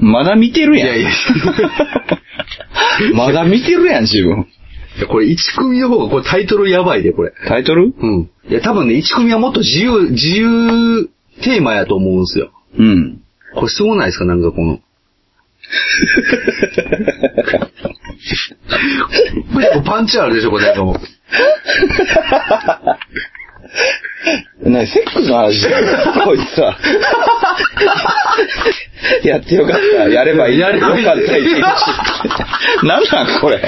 まだ見てるやん。いやいや。まだ見てるやん、自分。いやこれ1組の方がこれタイトルやばいで、これ。タイトル？うん。いや、多分ね、1組はもっと自由、自由テーマやと思うんですよ。うん。これすごないですかなんかこの。これパンチあるでしょこれなんかもう。なに、セックスの話？こいつさ。やってよかった。やればいい。やればよかった。なんなん、これ？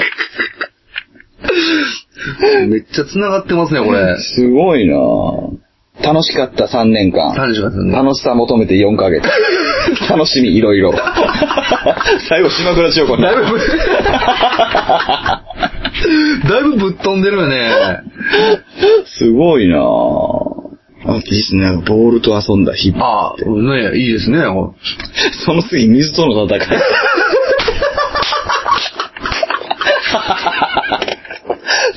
めっちゃ繋がってますね、これ。すごいなぁ楽しかった3年間。楽しかったね楽しさ求めて4ヶ月。楽しみいろいろ。最後、島倉千代子に。だいぶぶ、っ飛んでるよね。すごいなぁあ、いいっすね。ボールと遊んだ日々。ああ、ねいいですね。その次、水との戦い。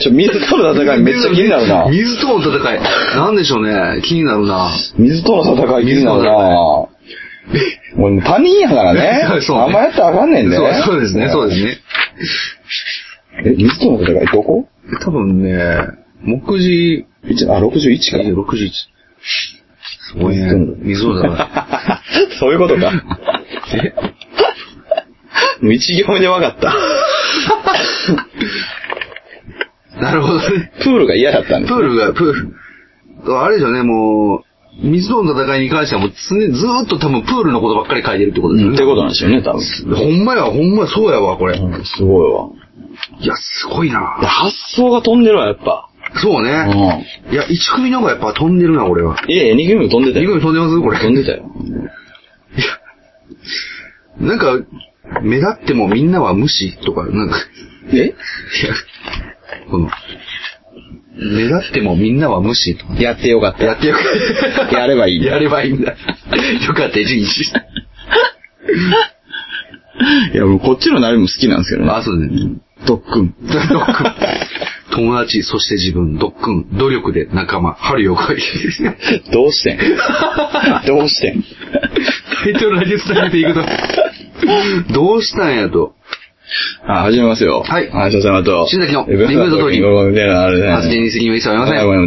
ちょ、水との戦いめっちゃ気になるな。水との戦い。なんでしょうね。気になるな。水との戦い気になるな俺他人やからね。そうねあんまやったらあかんねんね。そうそうですね、そうですね。え、水との戦いどこ？多分ね、目次、一あ、61か。61。すごいね。水との戦い。そういうことか。もう一行目で分かった。なるほどね。プールが嫌だったんです。プールが、プール、あれでしょうね、もう、水との戦いに関してはもう常にずーっと多分プールのことばっかり書いてるってことですよね。ってことなんでしょうね、多分。ほんまや、ほんまや、そうやわ、これ。うんすごいわ。いや、すごいいやな発想が飛んでるわ、やっぱ。そうね。いや、1組の方がやっぱ飛んでるな、俺は。いやいや、二組も飛んでた2よ。組飛んでますこれ。飛んでたよ。なんか、目立ってもみんなは無視とか、なんか、え？いや、この、目立ってもみんなは無視とか。やってよかった。やってよかった。やればいいんだやればいいんだ。よかった、一日。いや、もうこっちのナビも好きなんですけどね。あ、そうね。ドックン。ドックン。友達、そして自分、ドックン、努力で仲間、春よ来い。どうして？ん どうして？んタイトルだけ伝えていくと、どうしたんやと。あ、始めますよ。はいあ、所様と。新崎のえリングの通りごめんみたいなのあ言に責任は一切ありません。はいごめ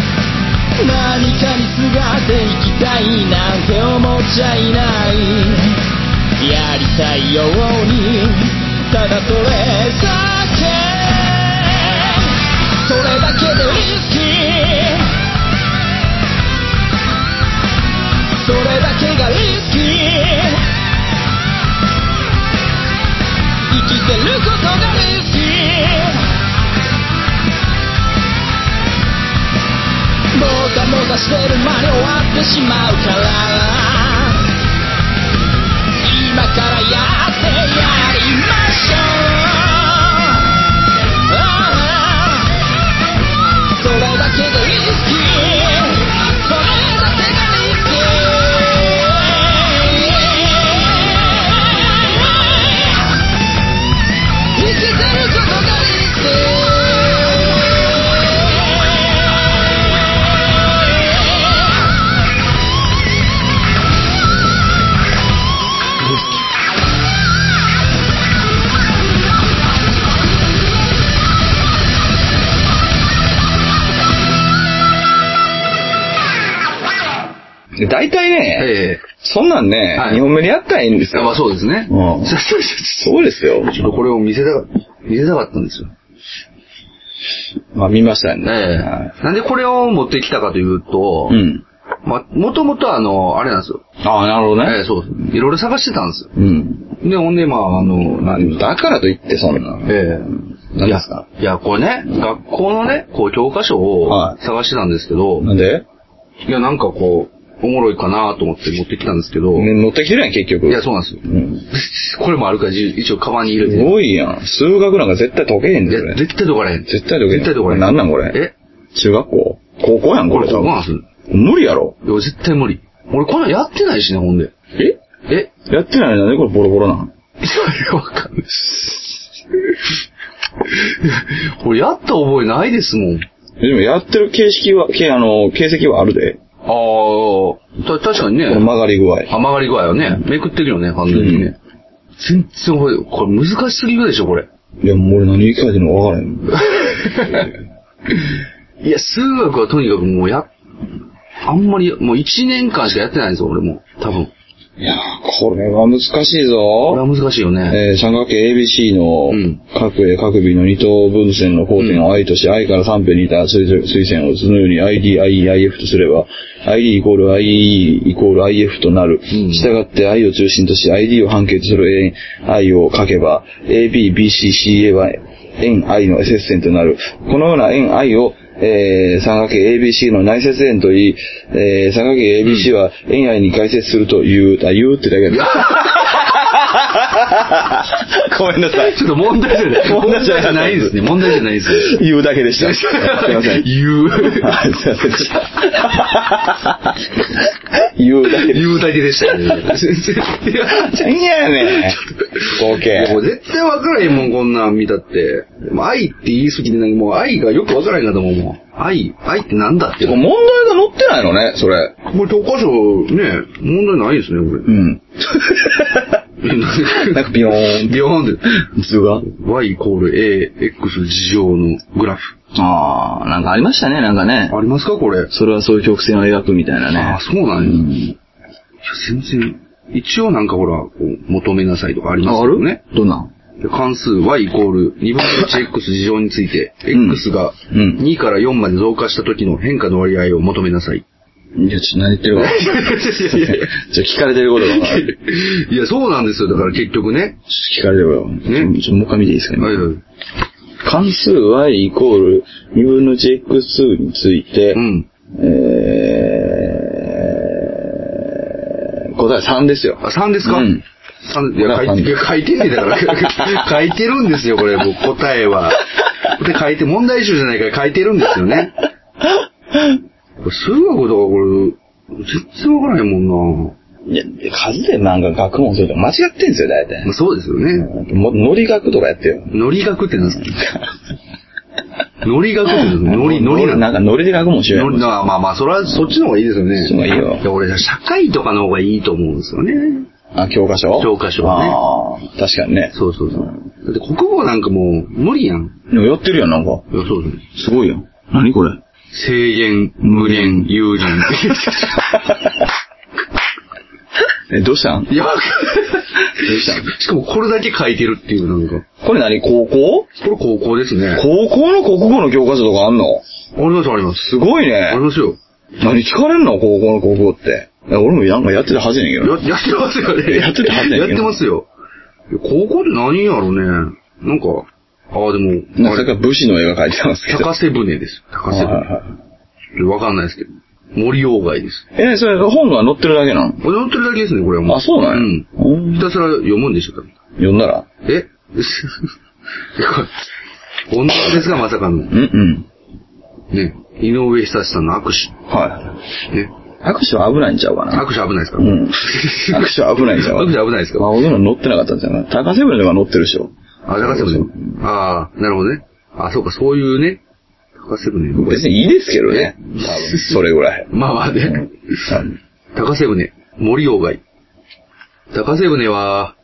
何かにすがっていきたいなんて思っちゃいない。やりたいようにただそれだけ。それだけでリスキーしてる間に終わってしまうから。大体ね、えそんなんね、はい2本目でやったらいいんですよ。えまあそうですね。うんそうですよ。ちょっとこれを見せたか、見せたかったんですよ。まあ見ましたよね。えはえなんでこれを持ってきたかというと、いうん。まあ、もともとあの、あれなんですよ。ああ、なるほどね。ええそうです。いろいろ探してたんですよ。うん。で、ほんで、まあ、あの、まあでもだからといってそんな。ええ何ですか？いや、これね、学校のね、こう、教科書をはい探してたんですけど、なんで？いや、なんかこう、おもろいかなと思って持ってきたんですけど、ね乗ってきてるやん、結局。いや、そうなんですよ。うん。これもあるから、じ一応カバンに入れすて。ごいやん。数学なんか絶対解けへんで。絶対どかれへん。絶対解けへん。絶対どかれへん。なんなんこれ？え？中学校？高校やん、これこれ、なんです無理やろ。いや、絶対無理。俺こんなんやってないしね、ほんで。え？え？やってないのにこれボロボロなん？いや、わかんない。俺やった覚えないですもん。でもやってる形式は、けあの、形跡はあるで。ああ、た、確かにね。この曲がり具合。あ曲がり具合はね、めくってるよね、完全にね。全然これ、これ難しすぎるでしょ、これ。いや、もう俺何言い換えてるのか分からへん。いや、数学はとにかくもうや、あんまり、もう1年間しかやってないんですよ、俺も。多分。いやー、これは難しいこれぞは。難しいよね。えー三角形 ABC のうん各 A 各 B の二等分線の交点を I とし、I から3辺にいた垂垂線をそのように ID、IE、IF とすれば、ID イコール IE イコール IF となる。んしたがって I を中心とし、ID を半径とする円 I を書けば、AB、BC、CA は円 I の接線となる。このような円 I をえー、三角形 ABC の内接円といい、えー、三角形 ABC は円愛に解説するという、あ、言うってだけだ。ごめんなさい。ちょっと問題じゃない。問題じゃないですね。問題じゃない ですよ。言うだけでした。すいません。言う。はい、すいませんでした。言うだけで言うだけでした。いや、ねん。合いやもう計。絶対分からへんもん、こんなん見たって。愛って言い過ぎてなんかもう愛がよく分からへんかと思うもん。愛、愛ってなんだって。問題が載ってないのね、それ。これ教科書ね、問題ないですね、これ。うん。なんかビヨーンビヨーンで。図が。y イコール a, x 事乗のグラフ。ああ、なんかありましたね、なんかね。ありますか、これ？それはそういう曲線を描くみたいなね。ああ、そうなんや。うんいや、全然。一応なんかほら、こう求めなさいとかありますあるけどね。どんなん？で関数 y イコール2分の 1x 事乗について、うん x がうん2から4まで増加した時の変化の割合を求めなさい。いや、ちょ何言ってるか。ちょ聞かれてることが分かる。いや、そうなんですよ。だから結局ね。聞かれてることが。ねちょもう一回見ていいですかね。はいはい。関数 y イコール2分の 1x について、うん。えー、答え3ですよ。あ、3ですか？うん。三いや、書いて、書いてんねんだから。書いてるんですよ、これ、もう答えは。で、書いて、問題集じゃないから書いてるんですよね。これ数学とかこれ、全然わからへんもんいや、数でなんか学問すると間違ってんすよ、大体な。まあ、そうですよね。もノリ学とかやってよ。ノリ学って何ですか？ノリ学ってノリ、ノリ ななんかノリで学問しようよ。まあまあまあ、それはそっちの方がいいですよね。そっちの方がいいよいや、俺、社会とかの方がいいと思うんですよね。あ、教科書？教科書はねああ、確かにね。そうそうそう。だって国語なんかもう無理やん。でもやってるやん、なんか。いや、そうですね。すごいやん。何これ？制限、無限、有限。え、どうしたん？いや、どうしたん？しかもこれだけ書いてるっていう、なんか。これ何？高校？これ高校ですね。高校の国語の教科書とかあんの？ありますあります。すごいねあり。ますよ。何聞かれんの？高校の国語って。いや俺もなんかやってたはずやねんけどや、やってますよね。やってたはずややけどってますよ。高校って何やろね。なんか、ああ、でも、な。なんか武士の絵が描いてますけど。高瀬船です。高瀬船。はいわかんないですけど。森鴎外です。え、それ本が載ってるだけなの？載ってるだけですね、これはもう。あ、そうなんや。うん。うんひたすら読むんでしょ、多分読んだら？え？い やこれ本当ですか、まさかの。うんうん。ね。井上久志さんの握手。はね。い。握手は危ないんちゃうかな？握手危ないですか？うん。握手は危ないんちゃうか 握手危ないですか？まあ、俺の乗ってなかったんじゃない？高瀬船とか乗ってるでしょ。あ、高瀬船。ああ、なるほどね。あ、そうか、そういうね。高瀬船。別にいいですけどね。多分、それぐらい。まあまあね。高瀬船、森鴎外。高瀬船は、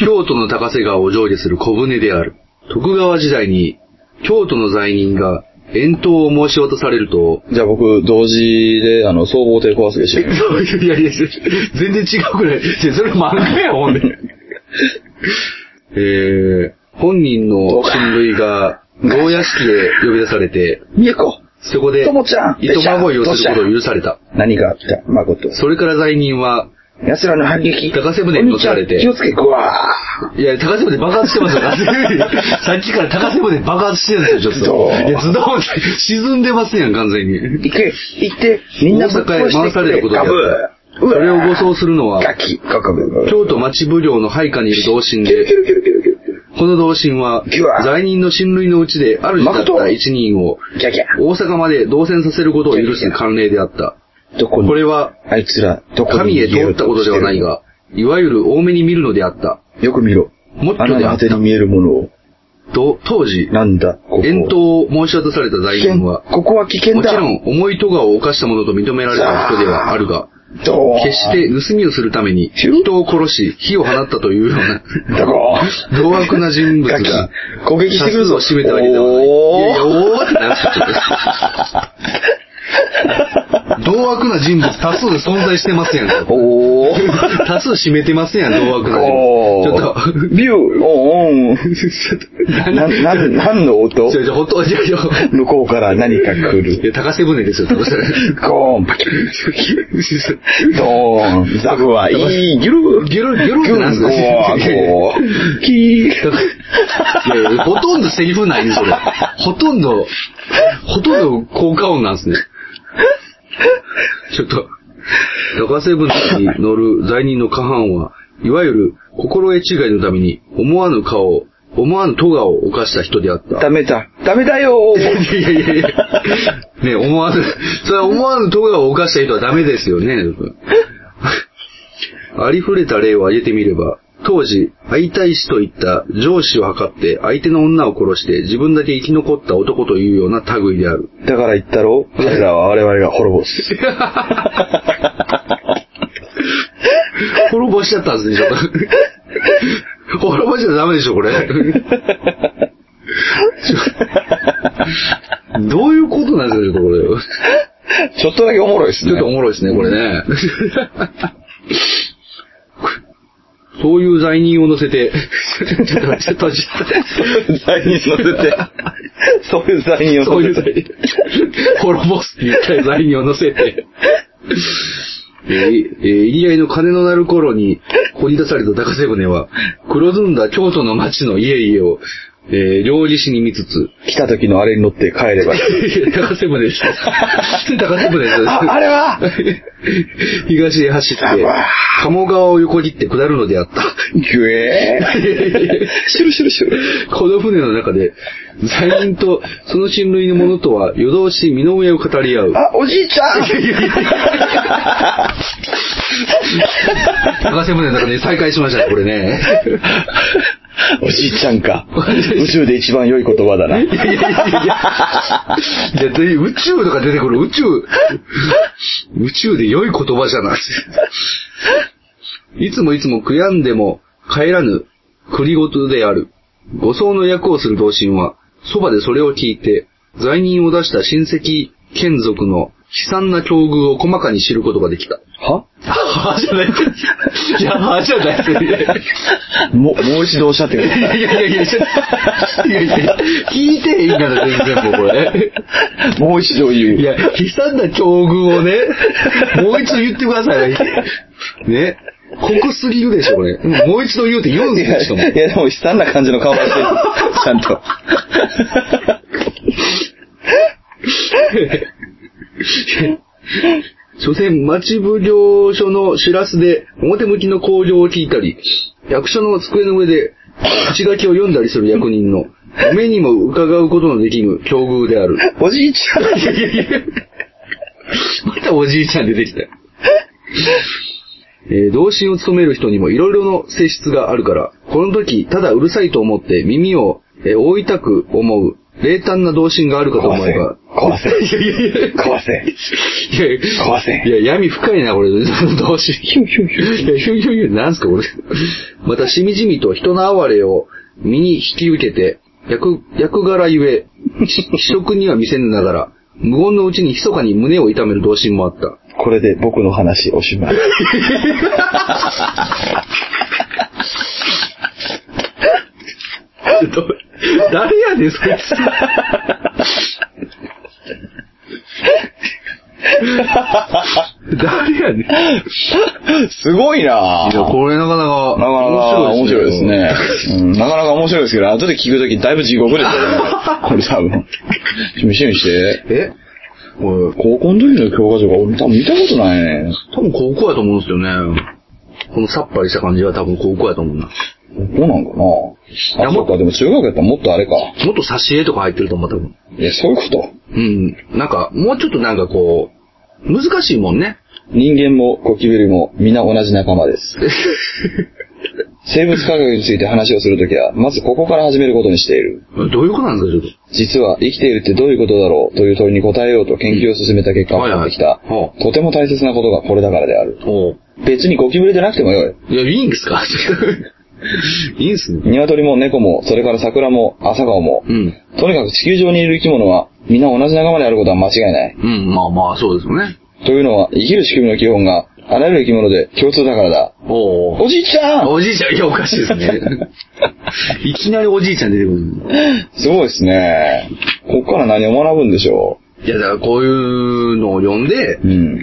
京都の高瀬川を上下する小舟である。徳川時代に、京都の罪人が遠投を申し渡されると、じゃあ僕、同時で、あの、総合艇壊すでしょ。いやいや、全然違うくらい。それ漫画や、ほんで。えー、本人の親類が、牢屋敷へ呼び出されて、みえこそこで、ともちゃん糸まごいをすることを許された。何があった？誠。それから罪人は、奴らの反撃。高瀬船に乗せられて気をつけ、ぐわいや、高瀬船爆発してますよ。さっきから高瀬船爆発してるんですよ、ちょっどと。ういや、ズドン沈んでますやん、完全に。ー行け、行って、みんな大阪へ回されたことであガブった。それを護送するのは。京都町奉行の配下にいる同心で、この同心は罪人の親類のうちで主だった一人を。大阪まで同船させることを許す慣例であった。どこれは、あいつら、神へ通ったことではないが、いわゆる多めに見るのであった。よく見ろ。もっと穴でに見えるものを。と、当時、なんだ。遠投を申し渡された罪。人は、ここは危険だ。もちろん重い咎を犯した者と認められた人ではあるが、決して盗みをするために人を殺し、火を放ったというような、凶悪な人物が、攻撃してくるぞ。を占めたわけではない。いやいや、おーってなるちょっと。同悪な人物多数存在してますやんか。おー。多数占めてますやん、同悪な人お物。ちょっと、ビュー、おーおー。な、な、何の音？ちょ、ちょ、ほとんど、いやいや、向こうから何か来いる。や高瀬船ですよ、高瀬船。ゴーン、パキン、ドーン、ザブはいい、ギュルギュル、ギュルってなんすか？ゴー、ゴー、キー。いやいや、ほとんどセリフないんですよ。ほとんど、ほとんど効果音なんですね。ちょっと、高瀬船に乗る罪人の過半は、いわゆる心得違いのために思わぬ顔、思わぬ咎を犯した人であった。ダメだ。ダメだよいやいやいやいや。ね思わぬ、それは思わぬ咎を犯した人はダメですよね。ありふれた例を挙げてみれば、当時、会いたい死といった上司を図って相手の女を殺して自分だけ生き残った男というような類である。だから言ったろ彼らは我々が滅ぼす。滅ぼしちゃったんですね、ちょっと。滅ぼしちゃダメでしょ、これ。どういうことなんですか、これ。ちょっとだけおもろいですね。ちょっとおもろいですね、これね。そういう罪人を乗せて、ちょっと、ちょっと、ちょっと、罪人乗せて。そういう罪人をそういう乗せて。罪人。滅ぼすって言った罪人を乗せて、えーえー入り合いの金の鳴る頃に掘り出された高瀬船は、黒ずんだ京都の町の家々を、えー料理しに見つつ、来た時のあれに乗って帰ればいい。高瀬船です。高瀬船です。ああれは？東へ走って、鴨川を横切って下るのであった。ギュエー。シュルシュルシュル。この船の中で、罪人とその親類の者とは夜通し身の上を語り合う。あ、おじいちゃん高瀬船の中で再会しましたね、これね。おじいちゃんか。宇宙で一番良い言葉だな。いやいやいや いや。宇宙とか出てくる、宇宙。宇宙で良い言葉じゃない。いつもいつも悔やんでも帰らぬ栗ごとである。護送の役をする同心は、そばでそれを聞いて、罪人を出した親戚眷属の悲惨な境遇を細かに知ることができた。は？は？じゃない。いや、はじゃないも、もう一度おっしゃってください。いやいやいや、ちょっといやいや、聞いていいかな、全然もうこれ。もう一度言う。いや、悲惨な境遇をね、もう一度言ってください。ね。濃すぎるでしょ、これ。もう一度言うって言うんですよ、しかも。いやでも悲惨な感じの顔はしてる。ちゃんと。所詮、町奉行所の知らすで表向きの工場を聞いたり、役所の机の上で 口書きを読んだりする役人の目にも伺うことのできぬ境遇である。おじいちゃん。いやいやいやまたおじいちゃん出てきたよ。えー同心を務める人にもいろいろの性質があるから、この時、ただうるさいと思って耳を、えー覆いたく思う、冷淡な同心があるかと思えば。壊せいやいやいや。壊せ。いやいや、壊せいや、闇深いな、これ、同心。ヒュンヒュンヒュン。いや、ヒュンヒュンヒュン、なんすか、これ。また、しみじみと人の哀れを身に引き受けて、役、役柄ゆえ、し非職には見せぬながら、無言のうちに密かに胸を痛める同心もあった。これで僕の話おしまい。ど誰やねん、そいつ。誰やねん。いすごいなや、これなかなか、なかなか面白いですね。うん、なかなか面白いですけど、後で聞くときだいぶ地獄ですよね。これ多分。見して見して。え？これ、高校の時の教科書が俺多分見たことないね。多分高校やと思うんですよね。このさっぱりした感じは多分高校やと思うな。どうなんかな？あ、やそっか、でも中学やったらもっとあれか。もっと挿絵とか入ってると思う、多分。いや、そういうこと。うん。なんか、もうちょっとなんかこう、難しいもんね。人間もゴキブリも皆同じ仲間です。生物科学について話をするときは、まずここから始めることにしている。どういうことなんですか、ちょっ実は生きているってどういうことだろうという問いに答えようと研究を進めた結果分かってきたとても大切なことがこれだからである。別にゴキブリでなくてもよい。いや、いいんですか？いいんすね。鶏も猫も、それから桜も朝顔も、うん。とにかく地球上にいる生き物は、皆同じ仲間であることは間違いない。うん、まあまあ、そうですよね。というのは、生きる仕組みの基本が、あらゆる生き物で共通だからだ。おうおじいちゃんおじいちゃん、いや、おかしいですね。いきなりおじいちゃん出てくる。すごいですね。ここから何を学ぶんでしょいや、だからこういうのを読んでう。、うん。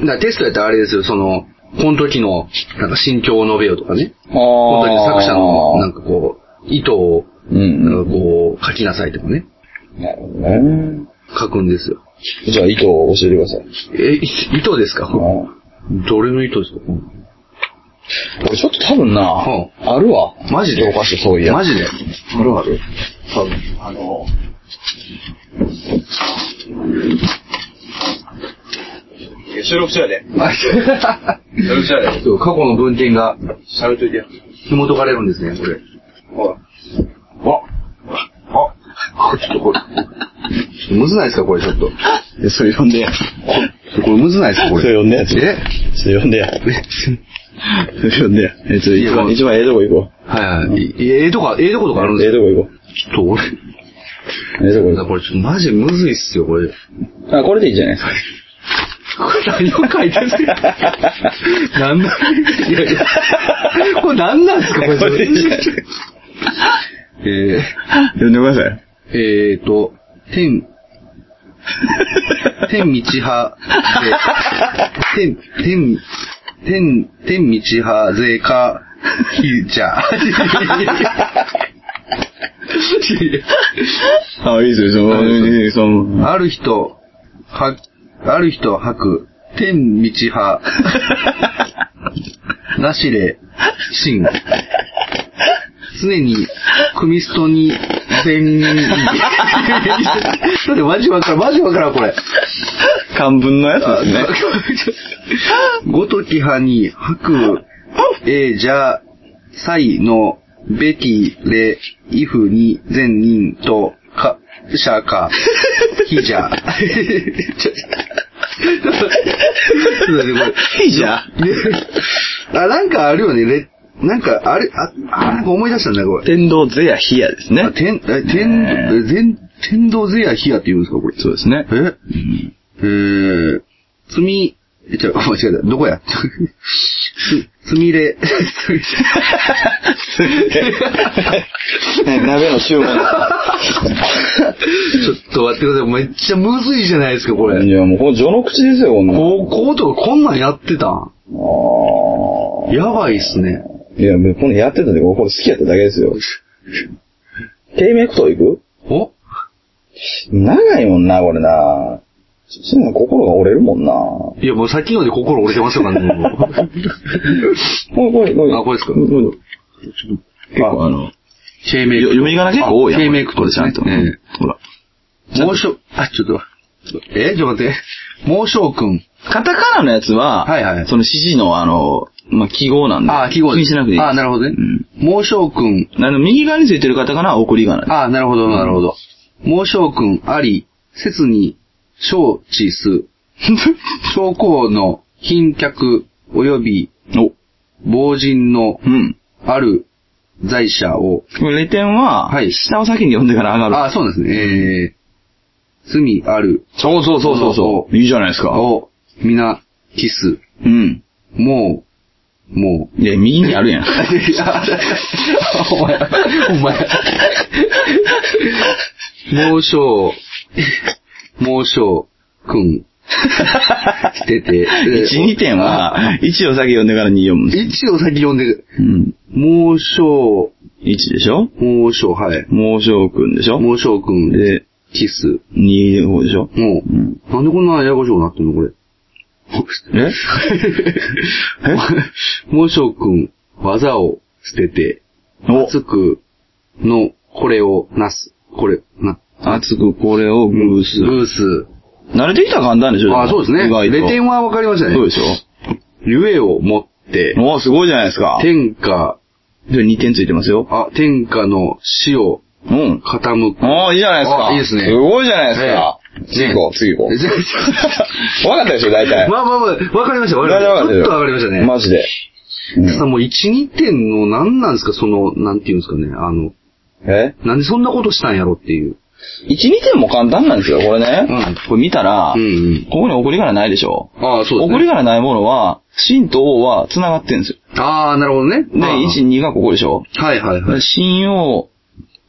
だからテストやったらあれですよ、その、この時の、なんか心境を述べようとかね。あこの時の作者の、なんか、かこう、意図を、うんなんかこう、書きなさいとかね。なるほどね。書くんですよ。じゃあ、糸を教えてください。え、い意図ですか？どれの意図ですか？俺ちょっと多分な、はあるわ。マジで？教科書そういや。マジで？あるある。多分、あの、収録中やで。収録中やで。そう、過去の文献が喋っといてや。紐解かれるんですね、これ。ほら。あ、あ、ちょっとこれ。むずないですか、これちょっと。こいやそれ読んでや。れむずないですか、これ。それ読んでやつ。え？それ読んでや。それ読んでや。え、ちょ、一番、一番ええとこ行こはいはい。いええとこ、ええとことかあるんう。ですよ。ええとこ行こちょっと俺、う。ええとこ行ここれちょっとマジむずいっすよ、これ。う。あ、これでいいじゃないですか。これ何を書いてるんですかなんだいや。いやこれ何なんですか、これ。え読んでください。ー、えーと、天、天道派で、天、天、天、天道派税か、ひじゃ。あ、いいですよ、その、その、ある人、は、ある人吐く、天道派、なしれ、真。常に、クミストに、全、だってマジわからん、マジわからん、これ。漢文のやつですね。ごとき派に吐く、えじゃ、さいの、べき、れ、いふに、善人と、か、しゃか、ひじゃ。ひじゃあ、なんかあるよね、れ、なんか、あれ、あ、あ、なんか思い出したんだ、これ。天道ゼヤヒヤですねあ。天、え、天、え全、天道ゼアヒアって言うんですか、これ。そうですね。え？えー、つみ、え、ちょ、間違えた。どこや？つ、つみれ。鍋の注文。ちょっと待ってください。めっちゃむずいじゃないですか、これ。いや、もうこの序の口ですよ、こんなの。高校とかこんなんやってたん？あーやばいっすね。いや、もうこのやってたんで、これ好きやっただけですよ。低迷クト行く？お？長いもんな、これな。心が折れるもんな。いや、もうさっきので心折れてましたからね。もうこれ、これ、これ。あこれですか？結構あの、ケイメイクト。読み仮名結構多いやん。ケイメイクトですね。ちゃんと。ええほら。猛暑、あ、ちょっと、えちょっと待って。猛暑くん。カタカナのやつは、はいはいその指示のあの、まあ、記号なんで。あ、記号気にしなくていい。あ、なるほどねうん。猛暑くん。あの、右側についてるカタカナは送り仮名。あ、なるほど、なるほど。猛暑くんあり、説に、承知す。将校の賓客及びお、亡人のうん。ある在者を、レ点は、はい下を先に読んでから上がる。あ、そうですね。えー、罪あるそうそうそうそうそう。いいじゃないですか。を、皆、キス。うん。もう、もう。いや、右にあるやん。お前、お前。猛将、猛将くん、捨てて。1、2点は、1を先読んでから2読むんです。1を先読んで、うん。猛将、1でしょ？猛将、はい。猛将くんでしょ？猛将くん、で、キス。2の方でしょ？もう、うん。なんでこんなややこしくなってんのこれ？ええ？猛将くん、技を捨てて、お熱くの、これをなす。これ、な。熱くこれをグース。グース。慣れてきたら簡単でしょあ、そうですね。意外とレ点は分かりましたね。そうでしょゆえを持って、おすごいじゃないですか。天下、で、2点ついてますよ。あ、天下の死をうん。傾く。おーいいじゃないですか。あいいですねすごいじゃないですか。ええ次行こう、次行こう。わかったでしょ、大体。まあまあまあ、分かりました、分かりました。ちょっと分かりましたね。マジで。さ、もう1、2点の何なんですか、その、なんていうんですかね、あの、え？なんでそんなことしたんやろっていう。1、2点も簡単なんですよ、これね。うんこれ見たら、うんうん。ここに送り仮名ないでしょ。ああ、そうです送りね。仮名ないものは、真と王は繋がってるんですよ。ああ、なるほどね。で、1、2がここでしょ。はいはいはい。真王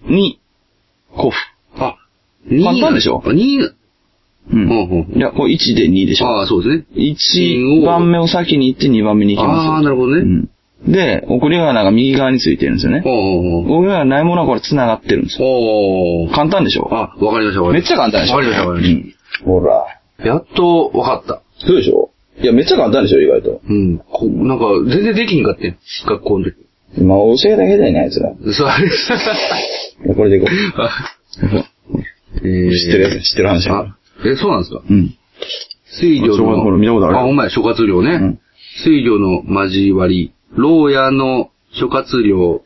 に、古符。あ、簡単でしょ ?2、ううんん。うんいや、これ1で2でしょ。ああ、そうですね。1番目を先に行って2番目に行きますよ。ああ、なるほどね。うん。で、送り仮名が右側についてるんですよね。おー送り仮名ないものはこれ繋がってるんですよ。おー簡単でしょ？あ、わかりました、わかりました。めっちゃ簡単でしょ？わかりました、わかりましうん。ほら。た。やっとわかった。そうでしょ？いや、めっちゃ簡単でしょ、意外と。うん。こなんか、全然できんかってん。学校の時。まあ、教えだけだよね、あいつら。そう、あれ。これでいこう。えー知ってるやつ、知ってる話だあ、え、そうなんですか？うん。水魚諸葛ほら見たことあほんまや、諸葛亮ね。うん水魚の交わり、牢屋の諸葛亮、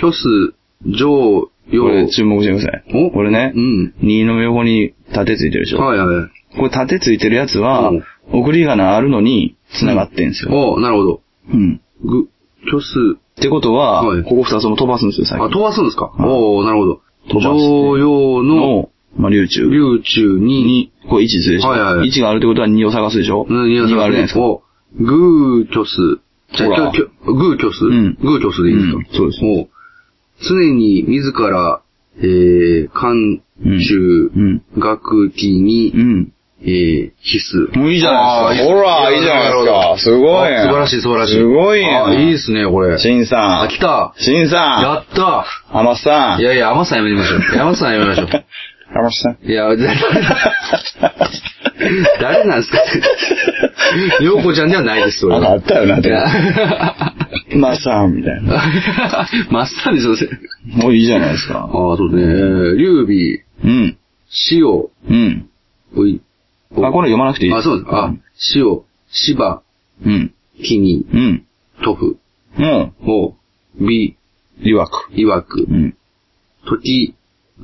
虚数、上、これ注目してください。お？これねう、ん。2の横に縦ついてるでしょ。はいはい。これ縦ついてるやつはうん、送り仮名あるのに繋がってんですよ。おなるほど。うん。ぐ、虚数、ってことは、はいここ二つとも飛ばすんですよ、最あ、近。飛ばすんですか？はいおなるほど。飛ばして常用の、の、まあ、流中。流中に、に、これ1するでしょ。はいはいはい1があるってことは2を探すでしょ。うん、いや、2があるじゃないですか。おグー虚数。じゃあ、グー虚数うんグー虚数でいいですか？うんそうですお常に自ら、えー、漢中、うん。学期にう、ん。えー、必須。もういいじゃないですか。ほら、いいじゃないですか。すごい素晴らしい素晴らしい。すごいね。あ、いいですね、これ。シンさあ、ん。来た。シンさやったん。浜さん。いやいや、甘さんやめましょう。甘さんやめましょう。浜さん。いや、誰なんですか？ようこちゃんではないです、それあは。あったよな、でも。いや浜さん、みたいな。マッサージそうですね。もういいじゃないですか。ああ、そうですね。えー劉備、うん。塩、うん。おい。あ、これ読まなくていいあ、そうです。あ、塩、芝、うん。木に、うん。トフ、もお、美、う、いわく。いわくう、ん。時、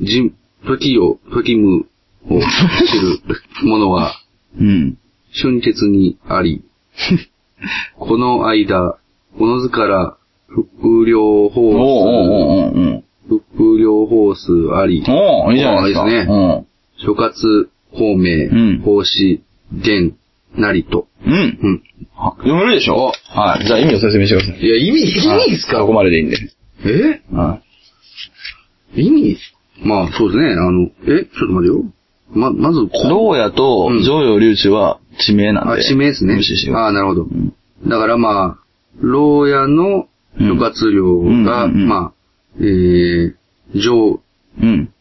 じ、時を、時むを知る者は、うん。春節にあり、この間、この図から、副領おうおう法おうおうおう数、副領法数あり、おういいじゃないですか。あいいですね諸葛方明、うん法師、伝、なりと。うん。うん。読めるでしょ？はい。じゃあ意味を説明してください。いや、意味、意味ですか？ここまででいいんで。え？は意味？まあ、そうですね。あの、え？ちょっと待てよ。ま、まず、い。牢屋とうん上陽流中は地名なんあ、で。地名ですね。無視しああ、なるほど。んだからまあ、牢屋の諸葛亮が、まあ、えー、上、うん。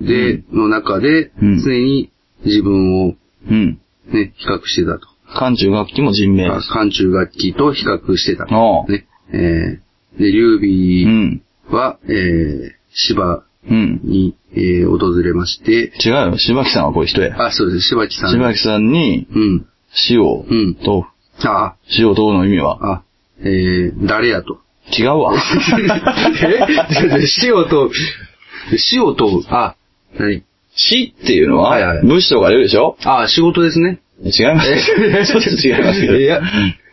で、の中で、うん常に自分をうん。ね、比較してたと。漢中楽器も人名です。漢中楽器と比較してたね。えー、で、劉う備ん。は、えー、芝うん。に、えー、訪れまして、違うよ。柴木さんはこういう人や。あ、そうです、柴木さん。柴木さんに、うん。塩うんと、あ、塩との意味は？あ、えー、誰やと。違うわ。え？塩と、塩と、あ、何？死っていうのははいはい、武士とか言うでしょ？あ、仕事ですね。違います。ちょっと違いますけど。いや、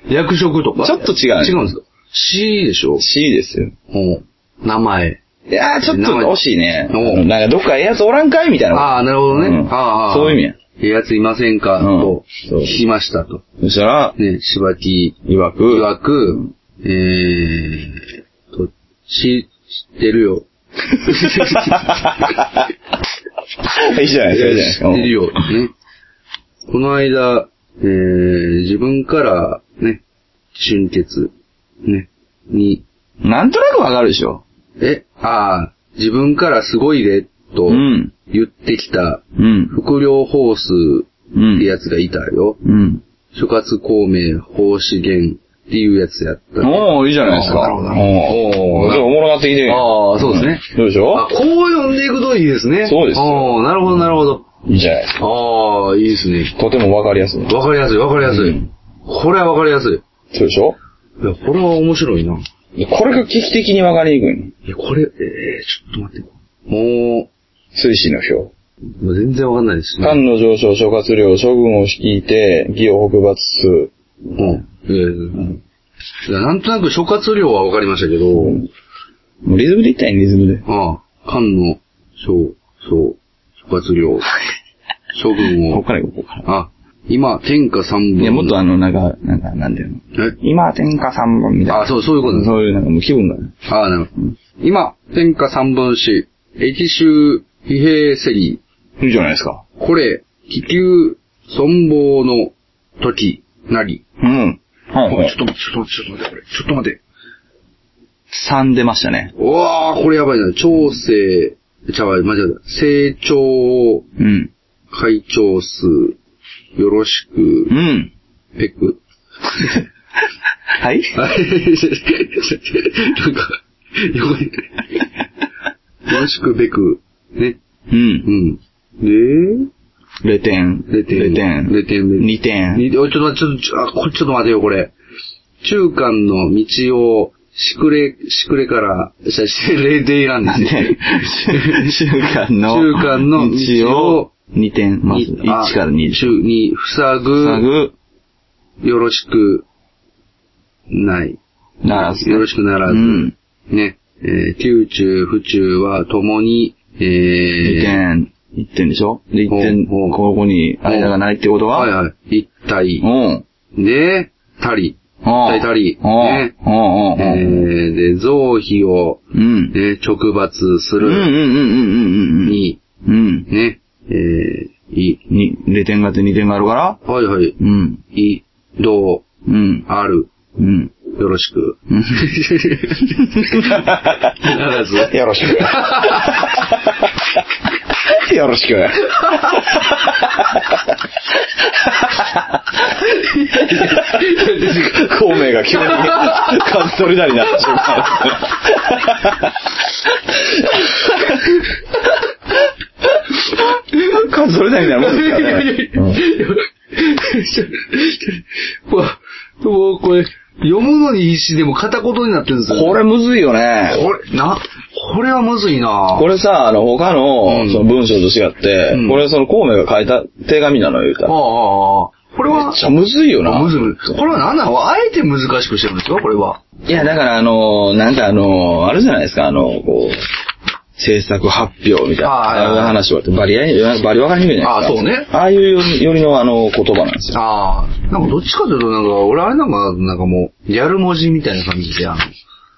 役職とか。ちょっと違う違うんですか？死でしょ？死ですよ。お名前。いやー、ちょっと惜しいね。なんかどっかええやつおらんかいみたいな。ああ、なるほどね。うんああ、そういう意味や。ええやついませんか、うんと、聞きましたと。そしたら、ね、柴木曰く、曰く、えーと、知ってるよ。いいじゃないですか、いいじゃないですか。知ってるよ。ね。この間、えー、自分からね、春血、ね、に、なんとなくわかるでしょ。え、ああ、自分からすごいで、とうん。言ってきた、うん。副領ホースうん。ってやつがいたよ。うん。諸葛孔明、法資源っていうやつやった。おー、いいじゃないですか。なるほどおー。そう、おもろがってきて。ああ、そうですね。そうでしょ？あ、こう読んでいくといいですね。そうですよああ、なるほど、なるほど。いいじゃないですか。ああ、いいですね。とてもわかりやすい。わかりやすい、わかりやすい。うんこれはわかりやすい。そうでしょ？いや、これは面白いな。これが劇的にわかりにくいの。いや、これ、えー、ちょっと待って。も水死の表。う、もう全然わかんないですね。漢の上昇諸葛亮、諸軍を率いて、義を北伐する。うん。えーいやなんとなく諸葛亮はわかりましたけど、もうリズムで言ったらいいリズムで。ああ、漢の、そう、そう、諸葛亮、諸軍をここ、から行こうかな。あ、今、天下三分。いや、もっとあの、なんか、なんか、なんだよ。え？今、天下三本みたいな。あ、そう、そういうこと。そういう、なんかもう気分が。ああ、なるほど。今、天下三分子、駅州、疲弊セリいいじゃないですか。これ、気球、存亡の時、なり。うん。はい、はいちょっと待って、ちょっと待って、ちょっと待って、これ。ちょっと待って。三出ましたね。うわー、これやばいな。調整、ちゃうわ、間違えた。成長、うん。会長数、よろしくう、ん。ペク？はい？なんか、よろしくべく、ね。う。うんん。で、レテン。レテン。レテン。レテン。二点。においちょっと待って、ちょっとあ、これちょっと待てよ、これ。中間の道を、しくれ、しくれから、しゃ、し、れで選んでね 中間の中間の道を2点、まずに1から2。中に、塞ぐ、塞ぐ、よろしく、ない。ならず。よろしくならず。うん。ね。えー、宮中、府中は共に、えー、2点、1点でしょ？で、1点、ここに間がないってことは？はいはい。一体。うん。で、たり。一体たり。ね。えー、で、臓皮を、ね、直罰す。る。に、ね、えー、い、に、0点があ。って2点があ。るからはいはい。うん。い、どう、うん。ある。うん。よろしく。よろしく。よろしく。孔明が急にカズトリダになってしまう。カズトリダになるもんですからね。うわもうこれ、読むのに必死でも片言になってるんですよ。これむずいよね。これ、な、これはむずいなこれさ、あの、他の、うんその文章と違って、うんこれその孔明が書いた手紙なのよ、言うたああ、ら。ああ、これはめっ、ちゃむずいよな。むずい。これは何なの？あえて難しくしてるんですか？これは。いや、だからあの、なんかあの、あるじゃないですか、あの、こう、制作発表みたいな、あーああいう話は、バリや、バリわかりにくいじゃないですか。あーそうねああいうよりのあの、言葉なんですよ。ああ、なんかどっちかというと、なんか、俺あれなんか、なんかもう、やる文字みたいな感じで、あの、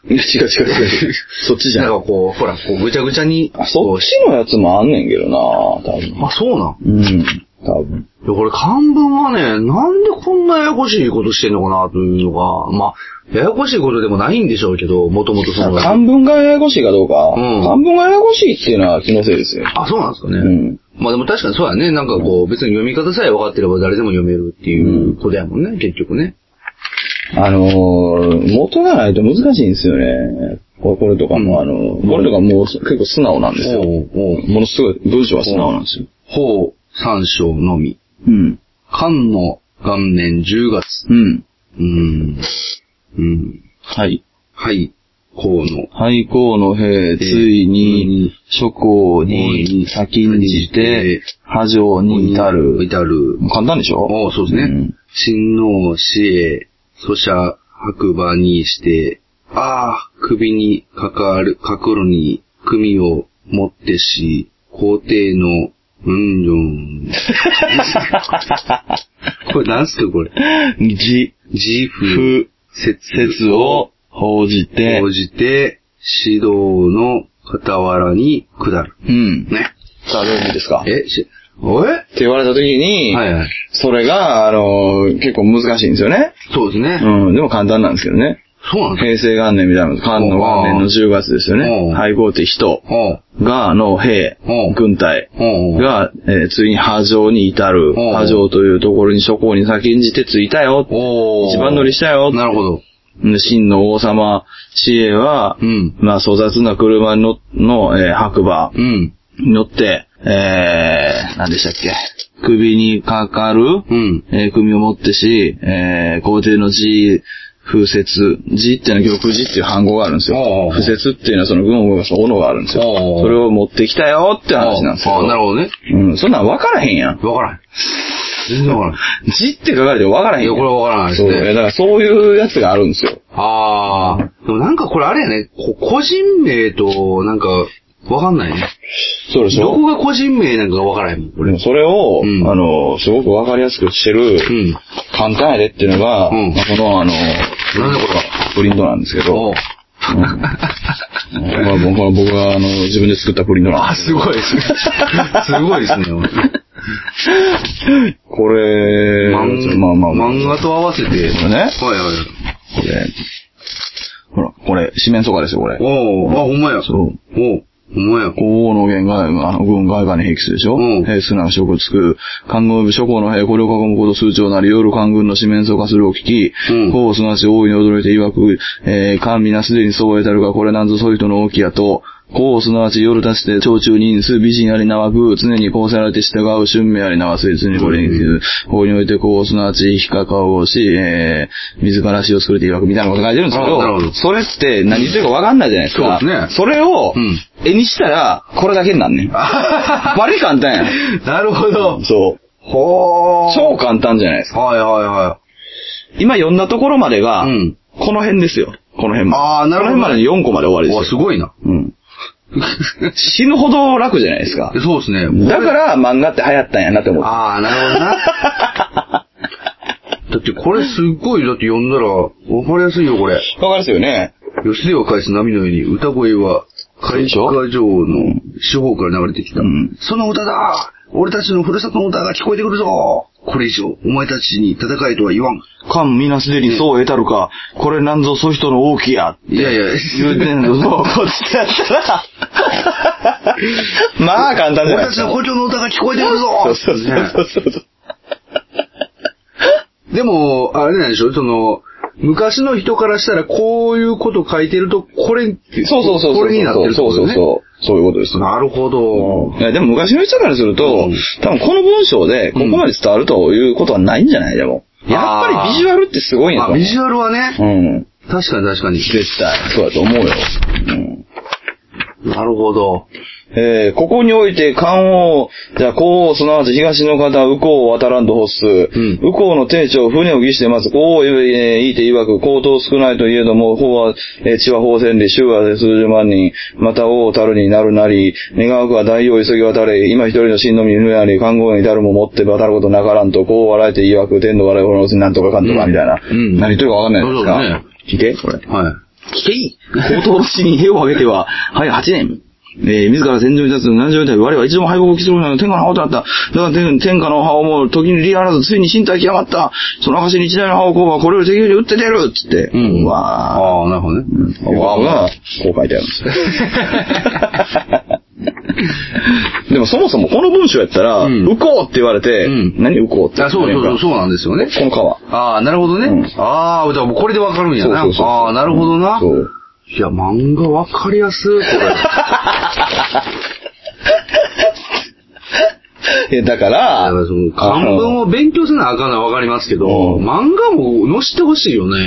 違う違う違う。そっちじゃなんん。かこう、ほら、こう、ぐちゃぐちゃに、あ、そっちのやつもあんねんけどな多分。あ、そうなんうん。多分。いや、これ漢文はね、なんでこんなややこしいことしてんのかな、というのが、まあ、ややこしいことでもないんでしょうけど、もともとその。漢文がややこしいかどうか、うん、漢文がややこしいっていうのは気のせいですよ。あ、そうなんですかね。うん。まあでも確かにそうやね。なんかこう、別に読み方さえ分かってれば誰でも読めるっていうことやもんね、うん、結局ね。あのー、元がないと難しいんですよね。これとかも、あのー、これとかも結構素直なんですよ。ものすごい文章は素直なんですよ。ほう。三章のみ。うん。漢の元年10月。うん。うん。うん。はい。はい。こうの。廃校の兵、ついに、諸侯に先んじて、波状に至る。至る。簡単でしょ？あ、そうですね。うん、親王、死へ、祖者、白馬にして、ああ、首にかかる、かくるに、組を持ってし、皇帝のうんよん。これなんすかこれ。じ、自ふ負、、説説を報じて応、じて、指導の傍らに下る。うん。ね。さあ、どういう意味ですか？え、し、えって言われた時に、はいはい。それが、あの、結構難しいんですよね。そうですね。うん、でも簡単なんですけどね。そうなんです平成元年みたいなの、漢の元年の10月ですようね。ん廃校って人か。が、の兵うん、軍隊うん。うん。が、えーついに波状に至る、うん波状というところに諸行に先んじて着いたよ。一番乗りしたよ。なるほど。で真の王様、死へは、うん。まあ、粗雑な車の、の、えー白馬うん。に乗って、えー、何でしたっけ。首にかかる、うん。えー組を持ってし、えー、皇帝の字、風雪。字っていうのは玉字っていう反語があるんですよ。風雪っていうのはその軍を動かす斧があるんですよ。それを持ってきたよって話なんですよ。なるほどね。うん、そんなん分からへんやん。わからん。全然わからん。字って書かれても分からへん。いや、これはわからないですそう。だからそういうやつがあるんですよ。ああ。でもなんかこれあれやね、こ個人名と、なんか、わかんないね。そうでしょ？どこが個人名なんかわからへんもん、これ。それを、うんあの、すごく分かりやすくしてる、うん。簡単やでっていうのが、うんまあこのあの、なんだこれは。プリントなんですけど、おううんまあ僕は僕があの自分で作ったプリントなんあ、ですけど。すごいですね。すごいですね。これ、漫まあまあまあ、漫画と合わせて。これねはいはい。これ、ほら、これ、四面楚歌ですよ、これ。おおあ、ほんまや。そう。おうほんまや。皇后の言が、あの、軍外貨に兵器するでしょ？うん。兵数な職つく、官軍部諸侯の兵、これを囲むこと数長なり、夜官軍の四面楚歌するを聞き、うん。皇后すなわち大いに驚いて曰く、えー、官皆すでにそう得たるが、これなんぞそういう人の大きやと、皇后すなわち夜立ちて、長中人数美人あり縄く、常にこうせられて従う春明あり縄すい、常にこれに、法において皇后すなわち、非かかをし、えー、自ら死を作るって曰く、みたいなこと書いてるんですけどど、それって何言ってるか分かんないじゃないですか。そうですねそれを、うん絵にしたら、これだけになんねん。バリ簡単やん。なるほど。そう。ほー。超簡単じゃないですか。はいはいは今読んだところまでが、うんこの辺ですよ。この辺まで。あーなるほどこの辺までに4個まで終わりい。わ、ですよ。すごいな。うん。死ぬほど楽じゃないですか。そうですね。だから漫画って流行ったんやなって思って。ああ、なるほどな。だってこれすっごい、だって読んだら、わかりやすいよ、これ。わかりますよね。吉出を返す波のように歌声は、開花女王の四方から流れてきた。うんその歌だ俺たちのふるさとの歌が聞こえてくるぞこれ以上、お前たちに戦えとは言わん。官皆すでにそう得たるか、これなんぞそ人の大きやって。いやいや言うてんの、そう、こっちやったら。まあ簡単じゃない。俺たちの古城の歌が聞こえてくるぞそうそうそうそうそう。でも、あれなんでしょその、昔の人からしたらこういうこと書いてると、これ、そうそうそうそう。これになってるってことね。そうそうそう。そういうことです。なるほど。いや、でも昔の人からすると、うん多分この文章でここまで伝わるということはないんじゃないでも。やっぱりビジュアルってすごいんやとあ、思う。ビジュアルはね、うん。確かに確かに。絶対。そうだと思うよ。うん。なるほど。えー、ここにおいて、関王、じゃあ、皇王、すなわち東の方、右皇を渡らんと欲す。ん右皇の帝長、船を儀してます。皇王、えー、いいて曰く、皇統少ないといえども、法は、えー、地は法千里、州は数十万人、また王たるになるなり、願わくは大王急ぎ渡れ、今一人の真のみぬやり、看護に至るも持って渡ることなからんと、こう笑えて曰く、天の笑いをのうちなんとかかんとか、みたいな。うん何言ってるかわかんないですか？ね聞け？これ。はい。聞けい高等の死に兵を挙げては、はい、8年。えー、自ら戦場に立つ何十年我は一度も敗北を期するのに天下の覇王となった。だから天天下の覇王も時に利あらず、ついに身体極まった。その証に一代の覇王公はこれより敵より打って出るっつって。うん。わああ、なるほどね。ー。わーが、こう書いてあるんですよ。でもそもそもこの文章やったら、うん右こうって言われて、うん何右こうって。あそうそうそう、そうなんですよね。この川。ああ、なるほどね。うんああ、だからこれでわかるんやな。そうそうそうああ、なるほどな。そう。いや、漫画わかりやすい、これ。いや、だかだら、からその漢文を勉強せなあかんのはわかりますけど、うん漫画も載せてほしいよね。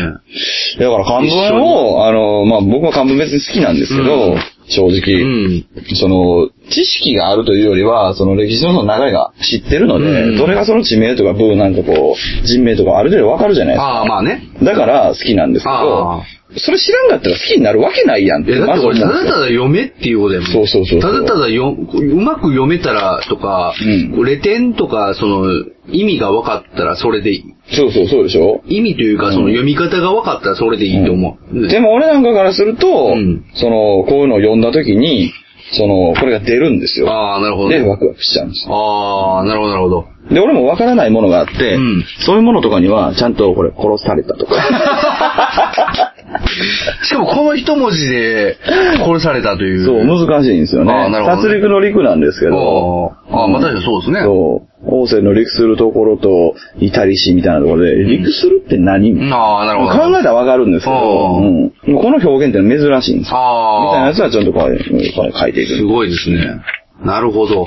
だから漢文を、あの、まあ、僕は漢文別に好きなんですけど、うん正う直、ん。その、知識があるというよりは、その歴史のその流れが知ってるので、うんどれがその地名とか部なんかこう、人名とかある程度わかるじゃないですか。ああ、まあね。だから好きなんですけあど、それ知らんかったら好きになるわけないやんって、いや、だってこれ、ただ。ただ読めっていうことやもん。そうそうそうそうただただよ、うまく読めたらとか、うんレ点とか、その、意味が分かったらそれでいい。そうそうそうでしょ意味というか、その読み方が分かったらそれでいいと思う。でも俺なんかからすると、うんその、こういうのを読んだ時に、その、これが出るんですよ。ああ、なるほどで、ね。ワクワクしちゃうんですよ。ああ、なるほど、なるほど。で、俺もわからないものがあって、うんそういうものとかには、ちゃんとこれ、殺されたとか。しかもこの一文字で殺されたという。そう、難しいんですよね。あーなるほどね殺戮の陸なんですけど。ああ、ああまあ確かにそうですね。そう。王政の陸するところと、至りしみたいなところで、陸するって何、ああ、なるほど。考えたらわかるんですけど、うん、この表現って珍しいんですよ。みたいなあやつはちょっとこれ、これ書いていあ、すく。ごいですね。なるほど。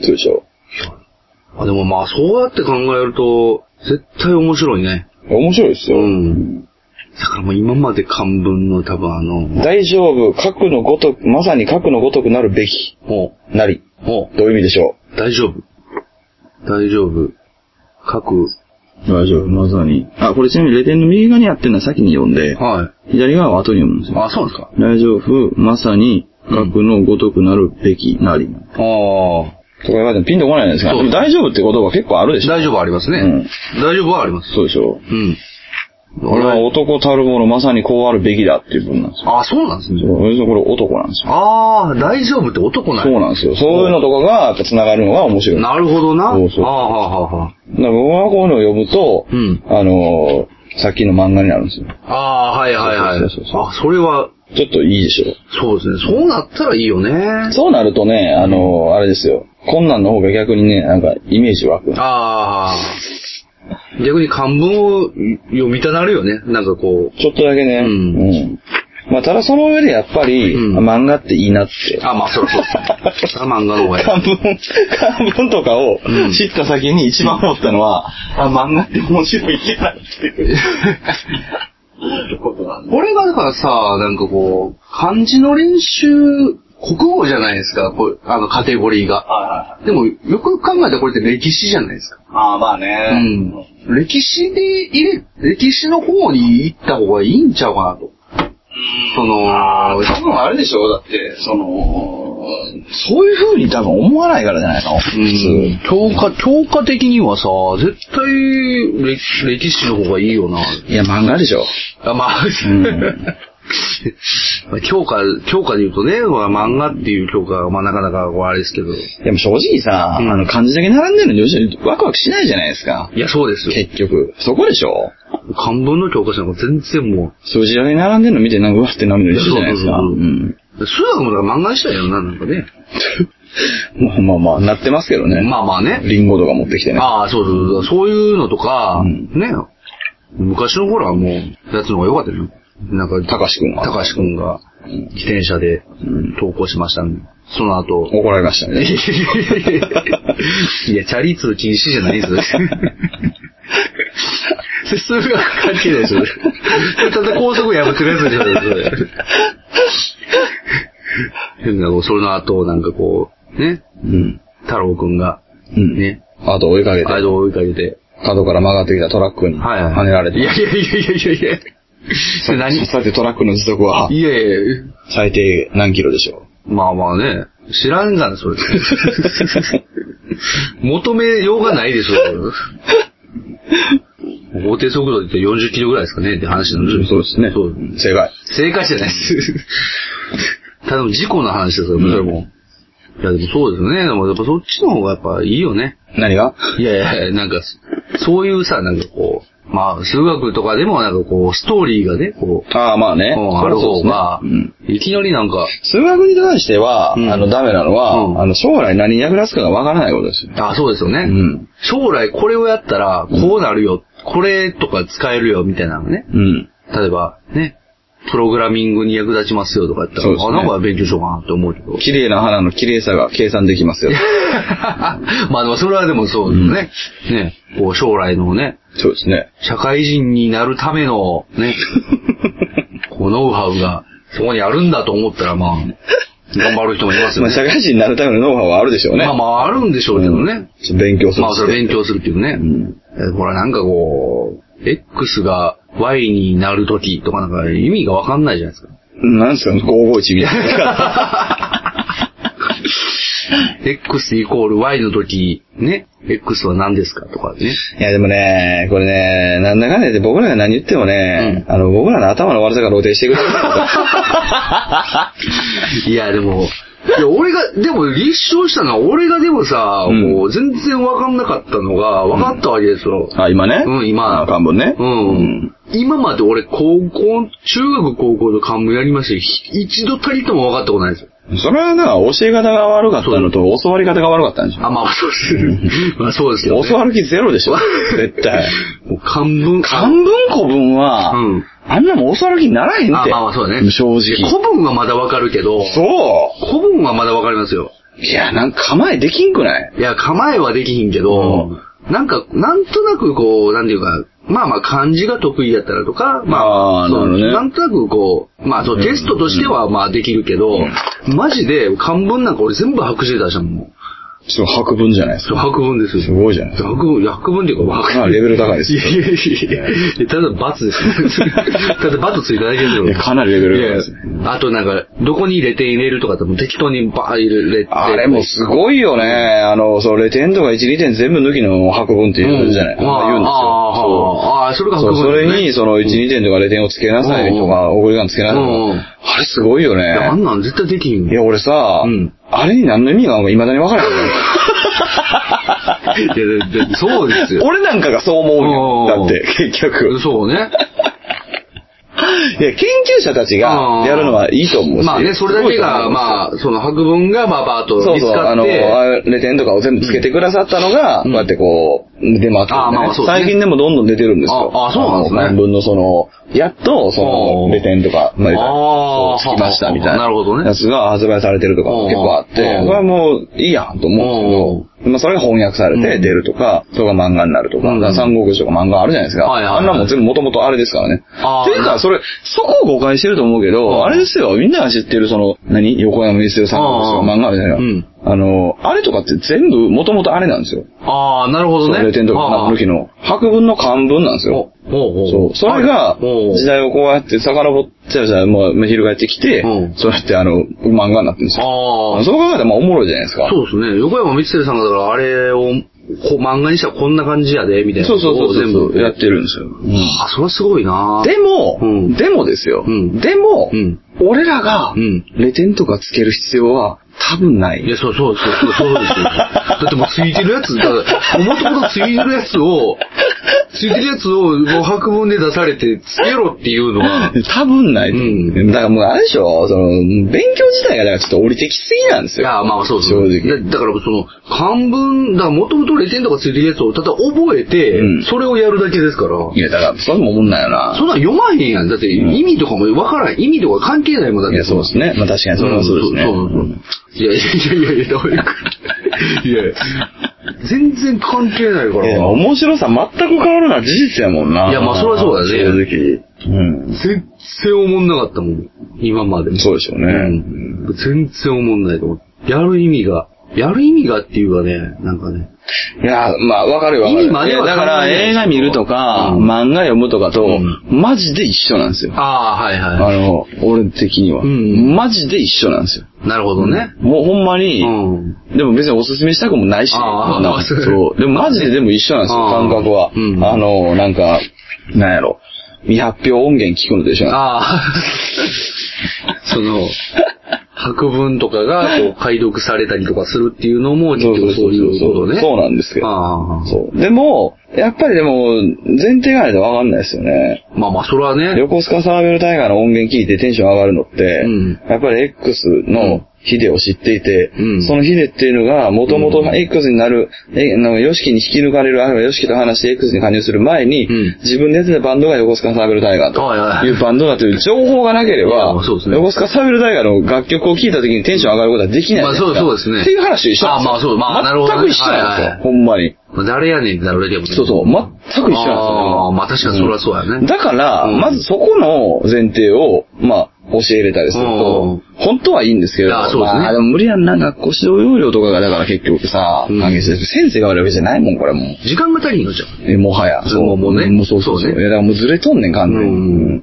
そうでしょ。あでもまあ、そうやって考えると、絶対面白いね。面白いですよ。うん。だからもう今まで漢文の多分あの、大丈夫、核のごとく、まさに核のごとくなるべき、もなり。う、もどういう意味でしょう、大丈夫。大丈夫。書く。う大丈夫、まさに。あ、これちなみにレ点の右側にやってるのは先に読んで、は左側は後に読むんですい。よ。あ、そうですか大丈夫、まさに、核のごとくなるべきなり。ああ。とか言われてもピンとこないんですが、そうでも大丈夫って言葉結構あるでしょ。大丈夫はありますね。うん大丈夫はあります。そうでしょ。うん。俺は男たるものまさにこうあるべきだっていう文なんですよ。あ、そうなんですね。別にこれ男なんですよ。ああ、大丈夫って男なんそうなんですよ。そういうのとかがやっぱ繋がるのが面白い。なるほどな。そうそうああ、はあ、はあ、僕はこういうのを読むと、うんあのーさっきの漫画になるんですよ。ああ、はいはいはい。そうそうそうそうあ、それは、ちょっといいでしょ。そうですね。そうなったらいいよね。そうなるとね、あのーあれですよ。困難の方が逆にね、なんかイメージ湧く。ああ。逆に漢文を読みたなるよね。なんかこう。ちょっとだけね。うんうんまあ、ただその上でやっぱり、うん漫画っていいなって。あ、まあ、そうそう。漫画の方がいい。漢文、漢文とかをうん知った先に一番思ったのは、あ、漫画って面白いなっていう ことなんこれがだからさ、なんかこう、漢字の練習、国語じゃないですか、こうあのカテゴリーが。はでも、よく考えたらこれって歴史じゃないですか。ああ、まあうね。ん。歴史で入れ、歴史の方に行った方がいいんちゃうかなと。その、多分あれでしょだって、その、そういう風に多分思わないからじゃないの？普うん通。教科、教科的にはさ、絶対歴歴史の方がいいよな。いや、漫画でしょ。あまあ、まあ 教科、教科で言うとね、まあ、漫画っていう教科はまあなかなかこうあれですけど。でも正直さ、うんあの、漢字だけ並んでるのにワクワクしないじゃないですか。いや、そうですよ。結局。そこでしょ？漢文の教科書なんか全然も数字だけ並んでるの見てなんかうわってなるの一緒じゃないですか。そうそうそううん。う、数学もだから漫画にしたいよな、なんかね。まあまあまあ、なってますけどね。まあまあね。リンゴとか持ってきてね。ああ、そうそうそう。そういうのとか、うんね。昔の頃はもう、やつの方が良かったよ。なんか、高志くんが高志くんが、自転車でうん投稿しましたんで、その後、怒られましたね。いや、チャリ通禁止じゃないですよ。それ数学関係ないですよ。ただ高速破ってるやつじゃないですよ。変な、こうその後、なんかこう、ね、うん。太郎くんが、うん。ね、あと追いかけて、アイドルを追いかけて、角から曲がってきたトラックにはいはい。跳ねられて。いやいやいやいやいやいや。それ 何さてトラックの時速はいやいや最低何キロでしょまあまあね、知らんがな、それ。求めようがないでしょ。法定速度で言って40キロぐらいですかねって話なんですよ。そうですね。そう。正解。正解じゃないです。ただの事故の話ですよ、それも。いや、でもそうですよね。でもやっぱそっちの方がやっぱいいよね。何が？いやいや、なんか、そういうさ、なんかこう、まあ、数学とかでもなんかこう、ストーリーがね、こう、ああ、まあね。うんある方がいきなりなんか、数学に関しては、うんあの、ダメなのは、うんあの、将来何に役立つかがわからないことですよ。あ、そうですよね。うん。将来これをやったら、こうなるよ、これとか使えるよ、みたいなのね。うん。例えば、ね、プログラミングに役立ちますよとか言ったら、そうですねあ、なんか勉強しようかなって思うけど。綺麗な花の綺麗さが計算できますよ。まあでもそれはでもそうですね。ね、こう将来のね、そうですね。社会人になるためのね、こうノウハウがそこにあるんだと思ったらまあ、頑張る人もいますよまあ、ね。社会人になるためのノウハウはあるでしょうね。まあまああるんでしょうけどね。うん勉強するまあそれ勉強するっていうね。んえほらなんかこう、X が Y になるときとかなんか意味がわかんないじゃないですか。なんですか、551みたいな。X イコール Y のとき、ね、X は何ですかとかね。いや、でもね、これね、なんだかんだ言って僕らが何言ってもね、うあの、僕らの頭の悪さが露呈してくる。いや、でも、や、俺が、でも立証したのは、俺がでもさ、うんもう全然わかんなかったのが、わかったわけですよ。あ、今ね？うん、今。あ漢文ね。うん。今まで俺、高校、中学高校の漢文やりましたけどひ一度たりとも分かったことないですよ。それはな、教え方が悪かったのと、教わり方が悪かったんでしょ？あ、まあ、そうです。まあ、そうですけど、ね。教わる気ゼロでしょ？絶対。もう漢文。漢文古文は、うんあんなもん教わる気にならへんって。あまあまあそうだね正直。古文はまだわかるけど、そ古文はまだわかりますよ。う。いや、なんか構えできんくない？いや、構えはできひんけど、なんか、なんとなくこう、なんていうか、まあまあ漢字が得意やったらとか、まあ、あーなね。なんとなくこう、まあそう、テストとしてはまあできるけど、マジで漢文なんか俺全部白紙で出したもん。そう、白文じゃないですそう、か。白文ですよ。すごいじゃないですか。白文、いや白文っていうか、白かなりレベル高いですよいやいやいやただ罰ですよ。ただ罰ついただけですよ。かなりレベル高いですねあとなんか、どこにレテン入れるとかっても適当にバー入れて。あれもすごいよね。あの、そう、レ点とか1、2点全部抜きの白文って言うじゃない。うんまあ言うんですよ。あーあー、それが。白文それに、その1、2点とかレ点をつけなさいとか、送りがつけなさいとか。あれすごいよいやあんね。なん絶対できひん。いや、俺さうん、あれに何の意味があるのか未だに分からへんのよ。いや、そうですよ。俺なんかがそう思うよ。うんだって、結局。そうね。いや、研究者たちがやるのはいいと思うし。まあね、それだけが、まあ、その白文が、まあ、バーッとそうそう、あの、レ点とかを全部つけてくださったのが、こうやってこう、出回ってるあまあまあそうですね。最近でもどんどん出てるんですよ。ああそうなんですね。文のその、やっと、その、レ点とか、まあ、つきましたみたいな。なるほどね。やつが発売されてるとか結構あって、これはもういいやんと思うんですけど、まあそれが翻訳されて出るとか、それが漫画になるとか、三国志とか漫画あるじゃないですか。あんなもん全部もともとあれですからね。っていうか、それ、そこを誤解してると思うけうん。ど、あれですよ、みんなが知ってるその、何？横山光代さんのうん漫画みたいな。うんあの、あれとかって全部、もともとあれなんですよ。ああ、なるほどね。レ点とかあー抜きの。白文の漢文なんですよ。そう。それが、時代をこうやって遡って、じゃあもう、翻ってきてうん、そうやってあの、漫画になってるんですよ。ああ、そう考えたらまあおもろいじゃないですか。そうですね。横山光輝さんがだからあれを、こう漫画にしたらこんな感じやで、みたいな。そうそうそう全部やってるんですよ。あ、それはすごいなでも、うんでもですよ。うんでも、うん俺らがうん、レ点とかつける必要は多分ない。いや、そうそうそう、そうそうですよ。だってもうついてるやつ、だから、もともとついてるやつを、ついてるやつをもう白文で出されて、つけろっていうのは、多分ないと。うんだからもうあれでしょ、その、勉強自体がだからちょっと降りてきすぎなんですよ。いや、まあそうそう。正直。だだからその、漢文、だからもともとレテンとかついてるやつをただ覚えて、うんそれをやるだけですから。いや、だから、それも思んないよな。そんなん読まへんやん。だって意味とかもわからん。意味とか関係ないもんだって。いや、そうですね。まあ確かにそれはそうですね。そうそうそういやいやいやいや、どういうこと？いや、全然関係ないから。いや面白さ全く変わるのは事実やもんな。いやまあそれはそうだね正直。うん。全然思んなかったもん。今まで。そうでしょうね。うん全然思んないと思う。やる意味が、やる意味がっていうかね、なんかね。いや、まあ、わかるよ。意味まではいやだから、映画見るとか、うん漫画読むとかと、うんマジで一緒なんですよ。ああ、はいはあの、俺的には。うんマジで一緒なんですよ。い。なるほどね。もうほんまに、うん。でも別におすすめしたくもないし、なんかそうそう。でもマジででも一緒なんですよ、感覚は。うんあの、なんか、なんやろ。未発表音源聞くのと一緒なんああ。その、白文とかがこう解読されたりとかするっていうのも、結局そういうことね。そうなんですけど。そう。でも、やっぱりでも、前提がないとわかんないですよね。まあまあ、それはね。横須賀サーベルタイガーの音源聞いてテンション上がるのって、うんやっぱり X のヒデを知っていて、うん。そのヒデっていうのが、もともと X になる、え、なんか、ヨシキに引き抜かれる、あるいはヨシキと話して X に加入する前に、うん。自分でやってたバンドが横須賀サーベルタイガーというバンドだという情報がなければ、ね。横須賀サーベルタイガーの楽曲を聴いた時にテンション上がることはできない。まあそうそうですね。っていう話と一緒なんですよ。あまあそうまあなるほどね全く一緒なんですよ、はいはいほんまに。まあ誰やねんってなるだけやもんね。そうそう、全く一緒なんですよ。ああまあ確かにそれはそうやね。だから、うん。まずそこの前提を、まあ、教え入れたりすると、本当はいいんですけれど、あそうですねまあ、でも無理やんな、学校指導要領とかが、だから結局さ、うん関係してる先生が悪いわけじゃないもん、これもう。時間が足りんのじゃん。え、もはや。そうもうねもうそうそうそう。そうねいや、だからもうずれとんねん、完全に。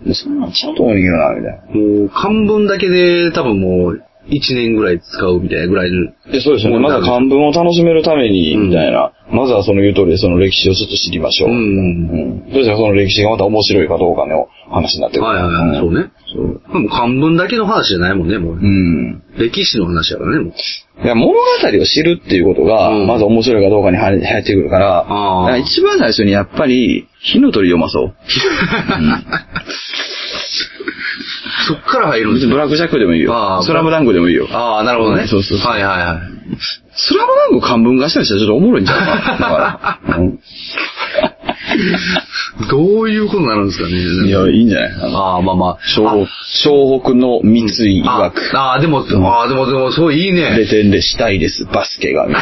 うんそんなんちゃうと思うねんけどな、みたいな。もう、漢文だけで多分もう、1年ぐらい使うみたいなぐらいの。そうですよね。まずは漢文を楽しめるために、みたいな。まずはその言う通りでその歴史をちょっと知りましょう。うんうん。そしたらその歴史がまた面白いかどうかの話になってくる。はいはいはい、そうね。そう。でも漢文だけの話じゃないもんね、もう。うん。歴史の話だからね、もう。いや、物語を知るっていうことが、うんまず面白いかどうかに入入ってくるから、あーだから一番最初にやっぱり、火の鳥読まそう。そっから入るんですよ。別にブラックジャックでもいいあよ。ースラムダンクでもいいよ。ああ、なるほどね。そうそうはいはいはい。スラムダンク漢文化したりしたらちょっとおもろいんちゃな。だから。う んどういうことになるんですかね。いや、いいんじゃない？あのああ、まあまあ。湘湘北の三井曰あく。ああ、でも、ああ、でも、でも、そういいね。レテンレしたいです、バスケが。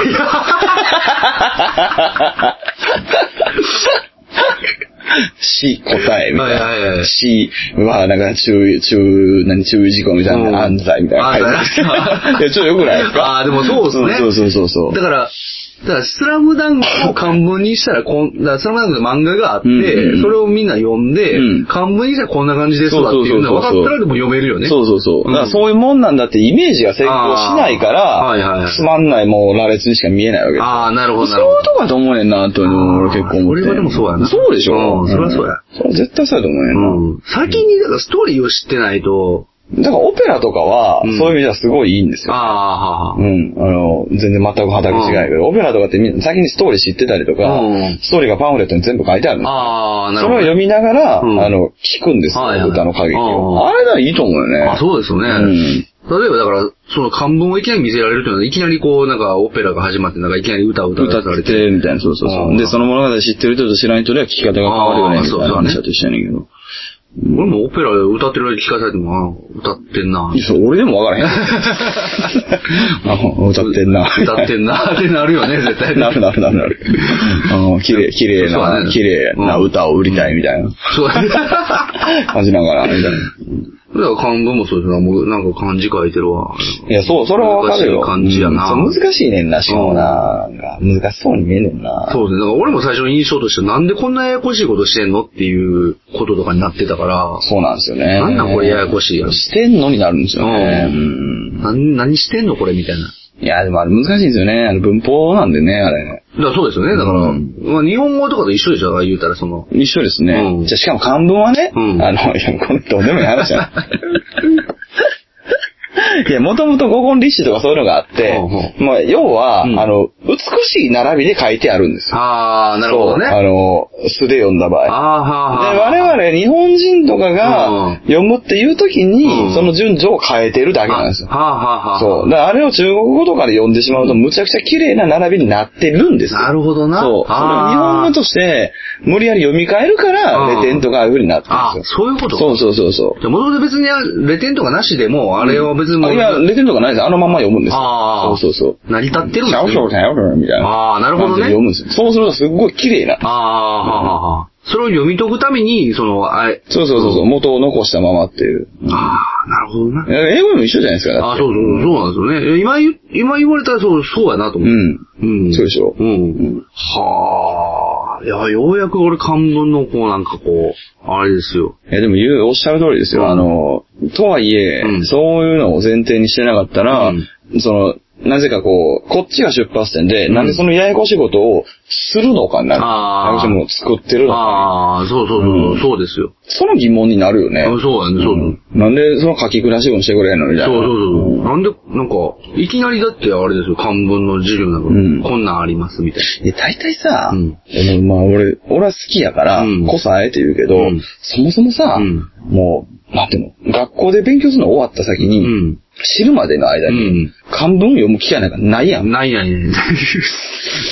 みたいなし、答え、みたいな。はいはいはいし、は、なんか、注意、注意、何、注意事項みたいうんな、安西みたいな。いや、ちょっとよくないですか？あーでもそうですねそうそうそうそう。だから、だから、スラムダンクを漢文にしたら、こん、だからスラムダンクの漫画があって、うんうんうんそれをみんな読んで、うん漢文にしたらこんな感じですわっていうのが分かったらでも読めるよね。そうそうそう。うんだからそういうもんなんだってイメージが先行しないから、あーはいはいはいつまんないもう羅列にしか見えないわけですよああ、なるほど、そういう。とこだと思うねんな、と俺結構思って。それはでもそうやなそうでしょうんそりゃそうや。それは絶対そうやと思うねんな。うん。先に、だからストーリーを知ってないと、だからオペラとかは、うんそういう意味ではすごいいいんですよ。ああ、うん。あの、全然全く畑違いけど、オペラとかって先にストーリー知ってたりとか、うんストーリーがパンフレットに全部書いてあるああ、なそるほど。れを読みながら、うんあの、聞くんですよ、歌の歌劇うんを。あれがいいと思うよね。あ、そうですよね。うん例えばだから、その漢文をいきなり見せられるというのは、いきなりこう、なんかオペラが始まって、なんかいきなり歌を歌わされ。歌ってて、みたいな、そうそうそうう。んで、その物語知ってる人と知らない人では聞き方が変わるよね、みたいな話だと一緒やねんけど。俺もオペラで歌ってる聞かされても、あ歌ってんな。そう俺でもわからへん。あ歌ってんな。歌ってんなってなるよね、絶対。なるなるなるなる。うん綺麗、綺麗な、綺麗な歌を売りたいみたいなそうだね。感じながら、みたいな。だから漢文もそうですね。もうなんか漢字書いてるわ。いや、そう、それはわかるよ。難しい感じやなうんそう難しいねんな、しかもな。難しそうに見えんねんな。そうですね。だから俺も最初の印象として、なんでこんなややこしいことしてんのっていうこととかになってたから、そうなんですよね。なんなんこれややこしいやんしてんのになるんですよね。ううん何、何してんのこれみたいな。いや、でもあれ難しいんですよね。あの文法なんでね、あれ。だそうですよね。だから、うんまあ日本語とかと一緒でしょ、言うたらその。一緒ですね。うんじゃあしかも漢文はね、うんあの、いや、これどうでもいい話だ。い や、もともと五言立志とかそういうのがあってほうほ、まあ、要は、うんあの、美しい並びで書いてあるんですよ。ああ、なるほどね。そうあの、素で読んだ場合。ああ、はあ。我々日本人とかうんが読むっていう時に、うんその順序を変えてるだけなんですよ。はあ、はあ、はあ。そう。だからあれを中国語とかで読んでしまうと、むちゃくちゃ綺麗な並びになってるんですよ。なるほどな。そう。それをあー日本語として、無理やり読み替えるから、うんレテンとかああいう風になってるあんですよ。そういうことそうそうそうそう。じゃあ、元々別にレテンとかなしでも、あれを別にもうあいや、レテンとかないです。あのまんま読むんですよ。あーそうそうそう。成り立ってるんですシャオシャオシャオシャオみたいな。あーなるほどね読むんですよ。そうするとすっごい綺麗な。ああ、はあ、はあ、はあ。それを読み解くために、その、あれ。そうそうそうそう。元を残したままっていう。ああ、なるほどな。英語でも一緒じゃないですか。だってあそうそう、そうなんですよね。今言、今言われたらそう、そうやなと思う。うん。うん。そうでしょうん。うんはあ。いや、ようやく俺漢文のこうなんかこう、あれですよ。いや、でも言う、おっしゃる通りですよ。うんあの、とはいえ、うんそういうのを前提にしてなかったら、うんその、なぜかこう、こっちが出発点で、うんなんでそのややこしいことをするのかなる。あーややこしいものを作ってるのか。ああ、そうそうそう、うんそうですよ。その疑問になるよね。あそうやね、そう。うんなんでその書き下し文してくれへんのみたいな。そうそうそう。んなんで、なんか、いきなりだってあれですよ、漢文の授業なんか、うんこんなんありますみたいで、大体さ、うんまあ俺、俺は好きやから、うんこそあえて言うけど、うんそもそもさ、うんもう、なんていうの、学校で勉強するの終わった先な。に、うん。知るまでの間に、うん漢文読む機会なんかないやん。ない ないない。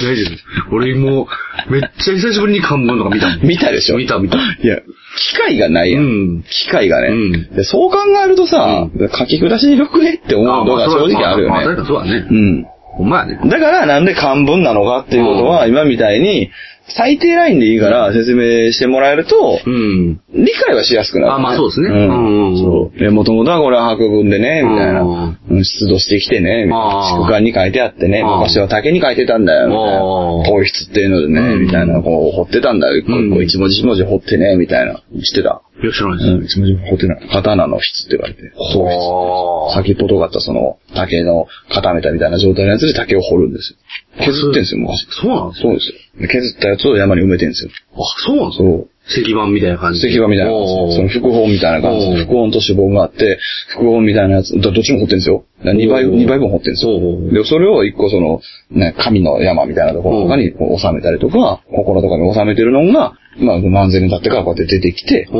大丈夫。俺もう、めっちゃ久しぶりに漢文とか見たもん。見たでしょ？見た見た。いや、機会がないやん。うん機会がね、うんで。そう考えるとさ、書き下しよくねって思うのが正直あるよまあ、確かね。にそうだね。うん。ほんまやね。だからなんで漢文なのかっていうことは、今みたいに、最低ラインでいいから説明してもらえると、うん。理解はしやすくなる、あまあそうですねんうんそう。で、もともとはこれは白文でね、みたいな。出土してきてね、みたいあな。管に書いてあってね、あー昔は竹に書いてたんだよ、みたいな。あー統筆っていうのでね、うんみたいな、こう、彫ってたんだよ。一個一う一文字一文字彫ってね、みたいな。してた？いや、知らないうん、です。一文字も掘ってない。刀の質って言われて。はあ先っぽとがったその、竹の固めたみたいな状態のやつで竹を掘るんですよ。削ってんですよ、昔。そうなんですそうですよ。で削ったやつを山に埋めてんですよ。あ、そうなんですかそう。石板みたいな感じで。石板みたいな感じで。その副本みたいな感じおーで。副本と脂肪があって、副本みたいなやつ、どどっちも掘ってんですよ。2倍、二倍分掘ってんですよ。で、それを一個その、ね、神の山みたいなところとかにこう収めたりとか、心とかに収めてるのが、まあ何千年経ってからこうやって出てきて、そ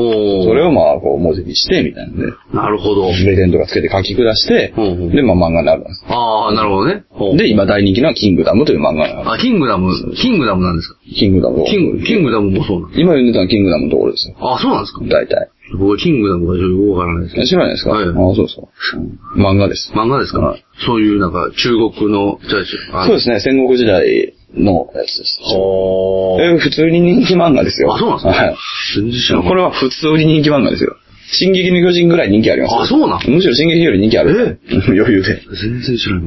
れをまあこう文字にして、みたいなんで、なるほど。レジェンドがつけて書き下して、で、まあ漫画になるんです。ああ、なるほどね。で、今大人気なキングダムという漫画なの。あ、キングダム、キングダムなんですか？キングダムを。キング、キングダムもそうなんです今読んでたのはキングダムのところですよ。あ、そうなんですか？大体。僕はキングダムがちょっとよくわからないです。知らないですか？はいああ、そうですか。うん漫画です。漫画ですか、はいそういうなんか中国の、じゃあそうですね、戦国時代のやつです。はえ普通に人気漫画ですよ。あ、そうなんですか、はい。全然知らない。これは普通に人気漫画ですよ。進撃の巨人ぐらい人気ありますよ。あそうなんむしろ進撃より人気ある。余裕で。全然知らない。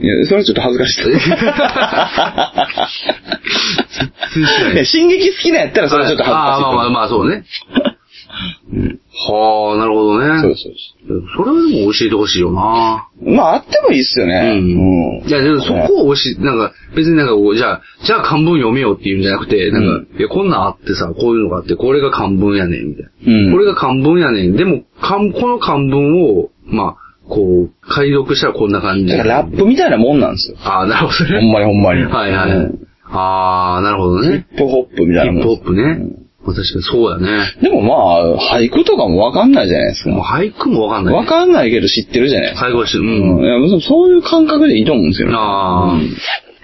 いや、それはちょっと恥ずかしい。全然知らない。進撃好きなやったらそれはちょっと恥ずかしい。ああ、まあまあまあ、そうね。はあ、なるほどね。そうそう。それはでも教えてほしいよな。まあ、あってもいいっすよね。うん。うんいや、でもそこを教え、なんか、別になんかこう、じゃあ、じゃあ漢文読めよっていうんじゃなくて、なんか、いや、こんなんあってさ、こういうのがあって、これが漢文やねん、みたいな。うんこれが漢文やねん。でも、漢この漢文を、まあ、こう、解読したらこんな感じ。だからラップみたいなもんなんですよ。ああ、なるほどね。ほんまにほんまに。はいはい。うんああ、なるほどね。ヒップホップみたいなもんヒップホップね。まあ確かにそうやね。でもまあ、俳句とかもわかんないじゃないですもうか。俳句もわかんない、わかんないけど知ってるじゃないですか。俳句はしてる。ううん。そういう感覚でいいと思うんですよね。ああ、うん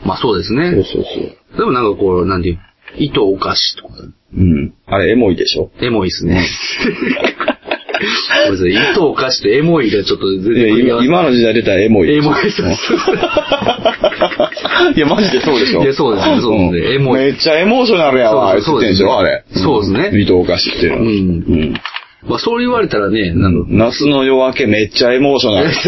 まあそうですね。そうそうそう。でもなんかこう、なんていう、糸お菓子とか、うん。あれ、エモいでしょ。エモいっすね。糸お菓子とエモいがちょっと全然今の時代出たらエモい。エモいです。いや、マジでそうでしょ。いやそうですねそうですねんエモいめっちゃエモーショナルやわ、そうでしょ、あそうれ。そうですねん糸お菓子っていうのは。うんうん。まあそう言われたらね、な夏の夜明けめっちゃエモーショナル。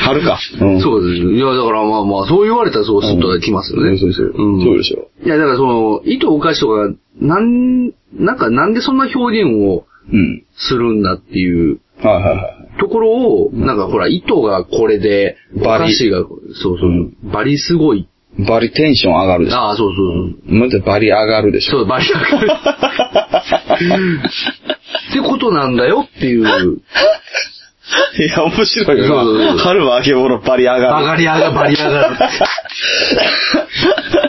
春か。うんそうです。いや、だからまあまあ、そう言われたらそうするときますよね。そうそう。うんそうでしょ。いや、だからその、糸お菓子とか、なん、なんかなんでそんな表現をうん。するんだっていうはいはいはい。ところを、なんかほら、糸がこれで、バリが、そうそう、うんバリすごい。バリテンション上がるでしょ。ああ、そうそうまずバリ上がるでしそう。ょ。そう、バリ上がる。ってことなんだよっていう、いや、面白いよそうそうそうな。春は明けぼのバリ上がる。上がり上が、バリ上がる。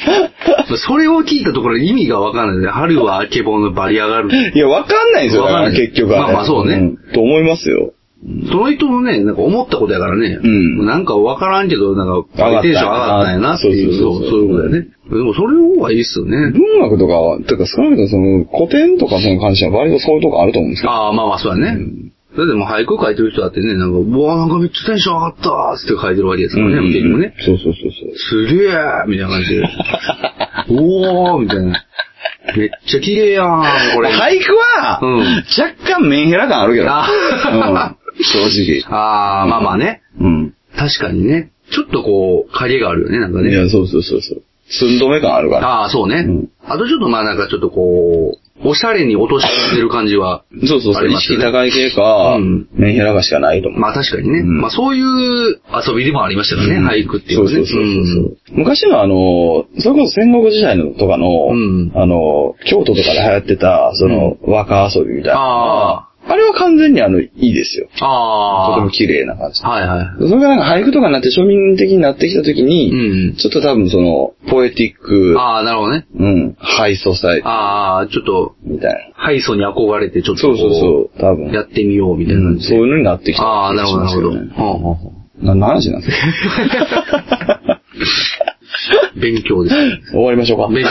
それを聞いたところ意味がわかんないね。春はあけぼのバリ上がる。いや、わかんないんですよ、わかんない結局は、ね。まあまあそうねんと思いますよ。その人のね、なんか思ったことやからね。うんなんかわからんけど、なんか、テンション上がったんやなっていう、そうそういうことだよね。でもそれの方がいいっすよね。文学とかは、てか少なくともその古典とかその関しては割とそういうとこあると思うんですよ。ああ、まあまあそうだね。それでも俳句書いてる人だってね、なんか、うわなんかめっちゃテンション上がったーって書いてるわけですからね、結局ね。そうそうそうそう。すげえみたいな感じで。おーみたいな。めっちゃ綺麗やん、これ。俳句は、うん若干メンヘラ感あるけど。あうん、正直。ああ、まあまあね。うん。確かにね。ちょっとこう、影があるよね、なんかね。いや、そうそうそうそう。寸止め感あるから。ああ、そうね。うんあとちょっとまあなんかちょっっとこう、おしゃれに落とし込んでる感じは。そうそうそう。意識高い系か、うんメンヘラがしかないと思う。まあ確かにね。うんまあそういう遊びでもありましたよね、うん俳句っていうのはね。そうそうそうそう。昔のあの、それこそ戦国時代のとかの、うんあの、京都とかで流行ってた、その、和歌遊びみたいなああれは完全にあの、いいですよ。あ。ああ。とても綺麗な感じ。はいはい。それがなんか俳句とかになって庶民的になってきたときに、うん。ちょっと多分その、ポエティック、ああ、なるほどね。うん、ハイソサイああ、ちょっと、みたいな。ハイソに憧れてちょっとそこうそうそう、多分。やってみようみたいなうん感じで。そういうのになってきた。ああ、なるほど、なるほど。気がしますほうほうほうよね何の話なんですか勉強です。終わりましょうか。勉強。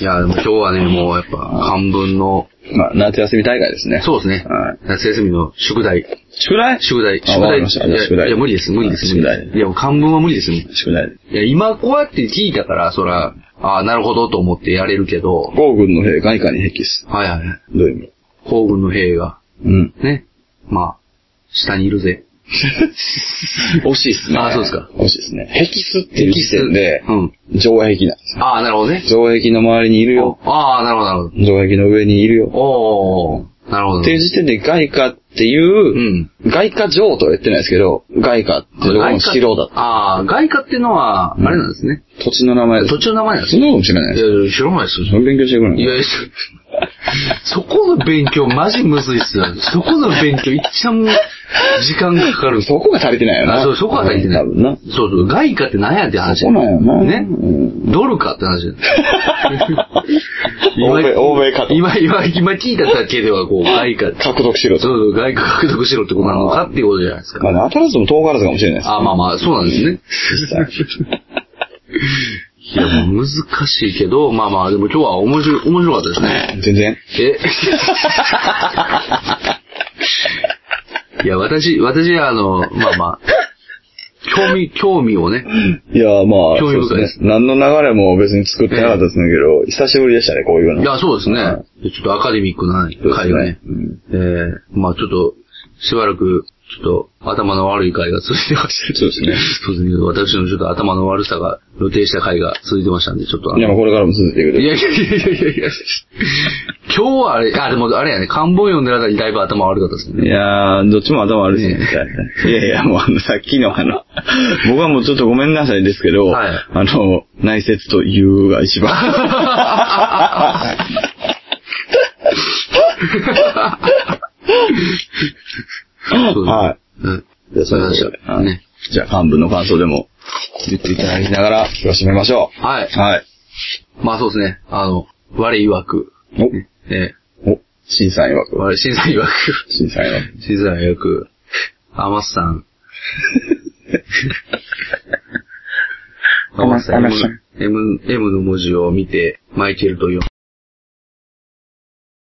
いや、でも今日はね、もうやっぱ漢文の、まあ、夏休み大会ですね。そうですねはい。夏休みの宿題。宿題？宿題。あ宿題。宿題いや、無理です、無理です。宿題いや、もう漢文は無理ですね。宿題。いや、今こうやって聞いたから、そら、ああ、なるほどと思ってやれるけど、皇軍の兵がいかに壁す？はいはい。どういう意味？皇軍の兵が、うん。ね、まあ、下にいるぜ。惜しいですね。あそうですか。惜しいですね。壁スっていう時点で、うん。城壁なんですよ。ああ、なるほどね。城壁の周りにいるよ。ああ、なるほど、なるほど。城壁の上にいるよ。おー、なるほど。っていう時点で外貨っていう、外貨城とは言ってないですけど、外貨っていうところの城だった。ああ、外貨っていうのは、あれなんですね。土地の名前です。土地の名前なんですそんなことも知らないいです。や、知らないですよ。その勉強してくれいや、いやそこの勉強マジむずいっすよ。そこの勉強いっちゃん時間かかる。そこが足りてないよな。あそう、そこは足りてない。な。そうそう、外貨って何やって話そうなんよな。ねうんドルかって話だよ 欧米、欧米かと。今、今、今聞いただけでは、こう、外貨。獲得しろと。そうそう、外貨獲得しろってことなのかっていうことじゃないですか。まあね、当たらずも遠からずかもしれないです。あ、まあまあ、そうなんですね。いや、もう難しいけど、まあまあ、でも今日は面白い、面白かったですね。全然。え？いや、私、私、あの、まあまあ、興味、興味をね、いや、まあ、興味深いですね。何の流れも別に作ってなかったですけど、久しぶりでしたね、こういうの。いや、そうですねは。ちょっとアカデミックなそうです回がね。うんえー、まあちょっと、しばらく、ちょっと、頭の悪い回が続いてました。そうですね。そうですね。私のちょっと頭の悪さが露呈した回が続いてましたんで、ちょっといや、まあこれからも続いていくで。いやいやいやいやいやいや。今日はあれ、あ、でもあれやね、漢文読んでるあたりだいぶ頭悪かったですね。いやー、どっちも頭悪いですね。いやいや、もうあの、さっきのあの、僕はもうちょっとごめんなさいですけど、はいあの、内説と言うが一番。はい。うん。じゃあ、そういうことではいね。じゃあ、幹部の感想でも言っていただきながら、今日締めましょう。はい。はい。まあそうですね。あの、我曰く、お、えお、審査員枠。ー、我、審査曰く、審査員枠。審査曰く、アマスさん。アマスさん、アマスさん M, M, の文字を見て、マイケルと呼ん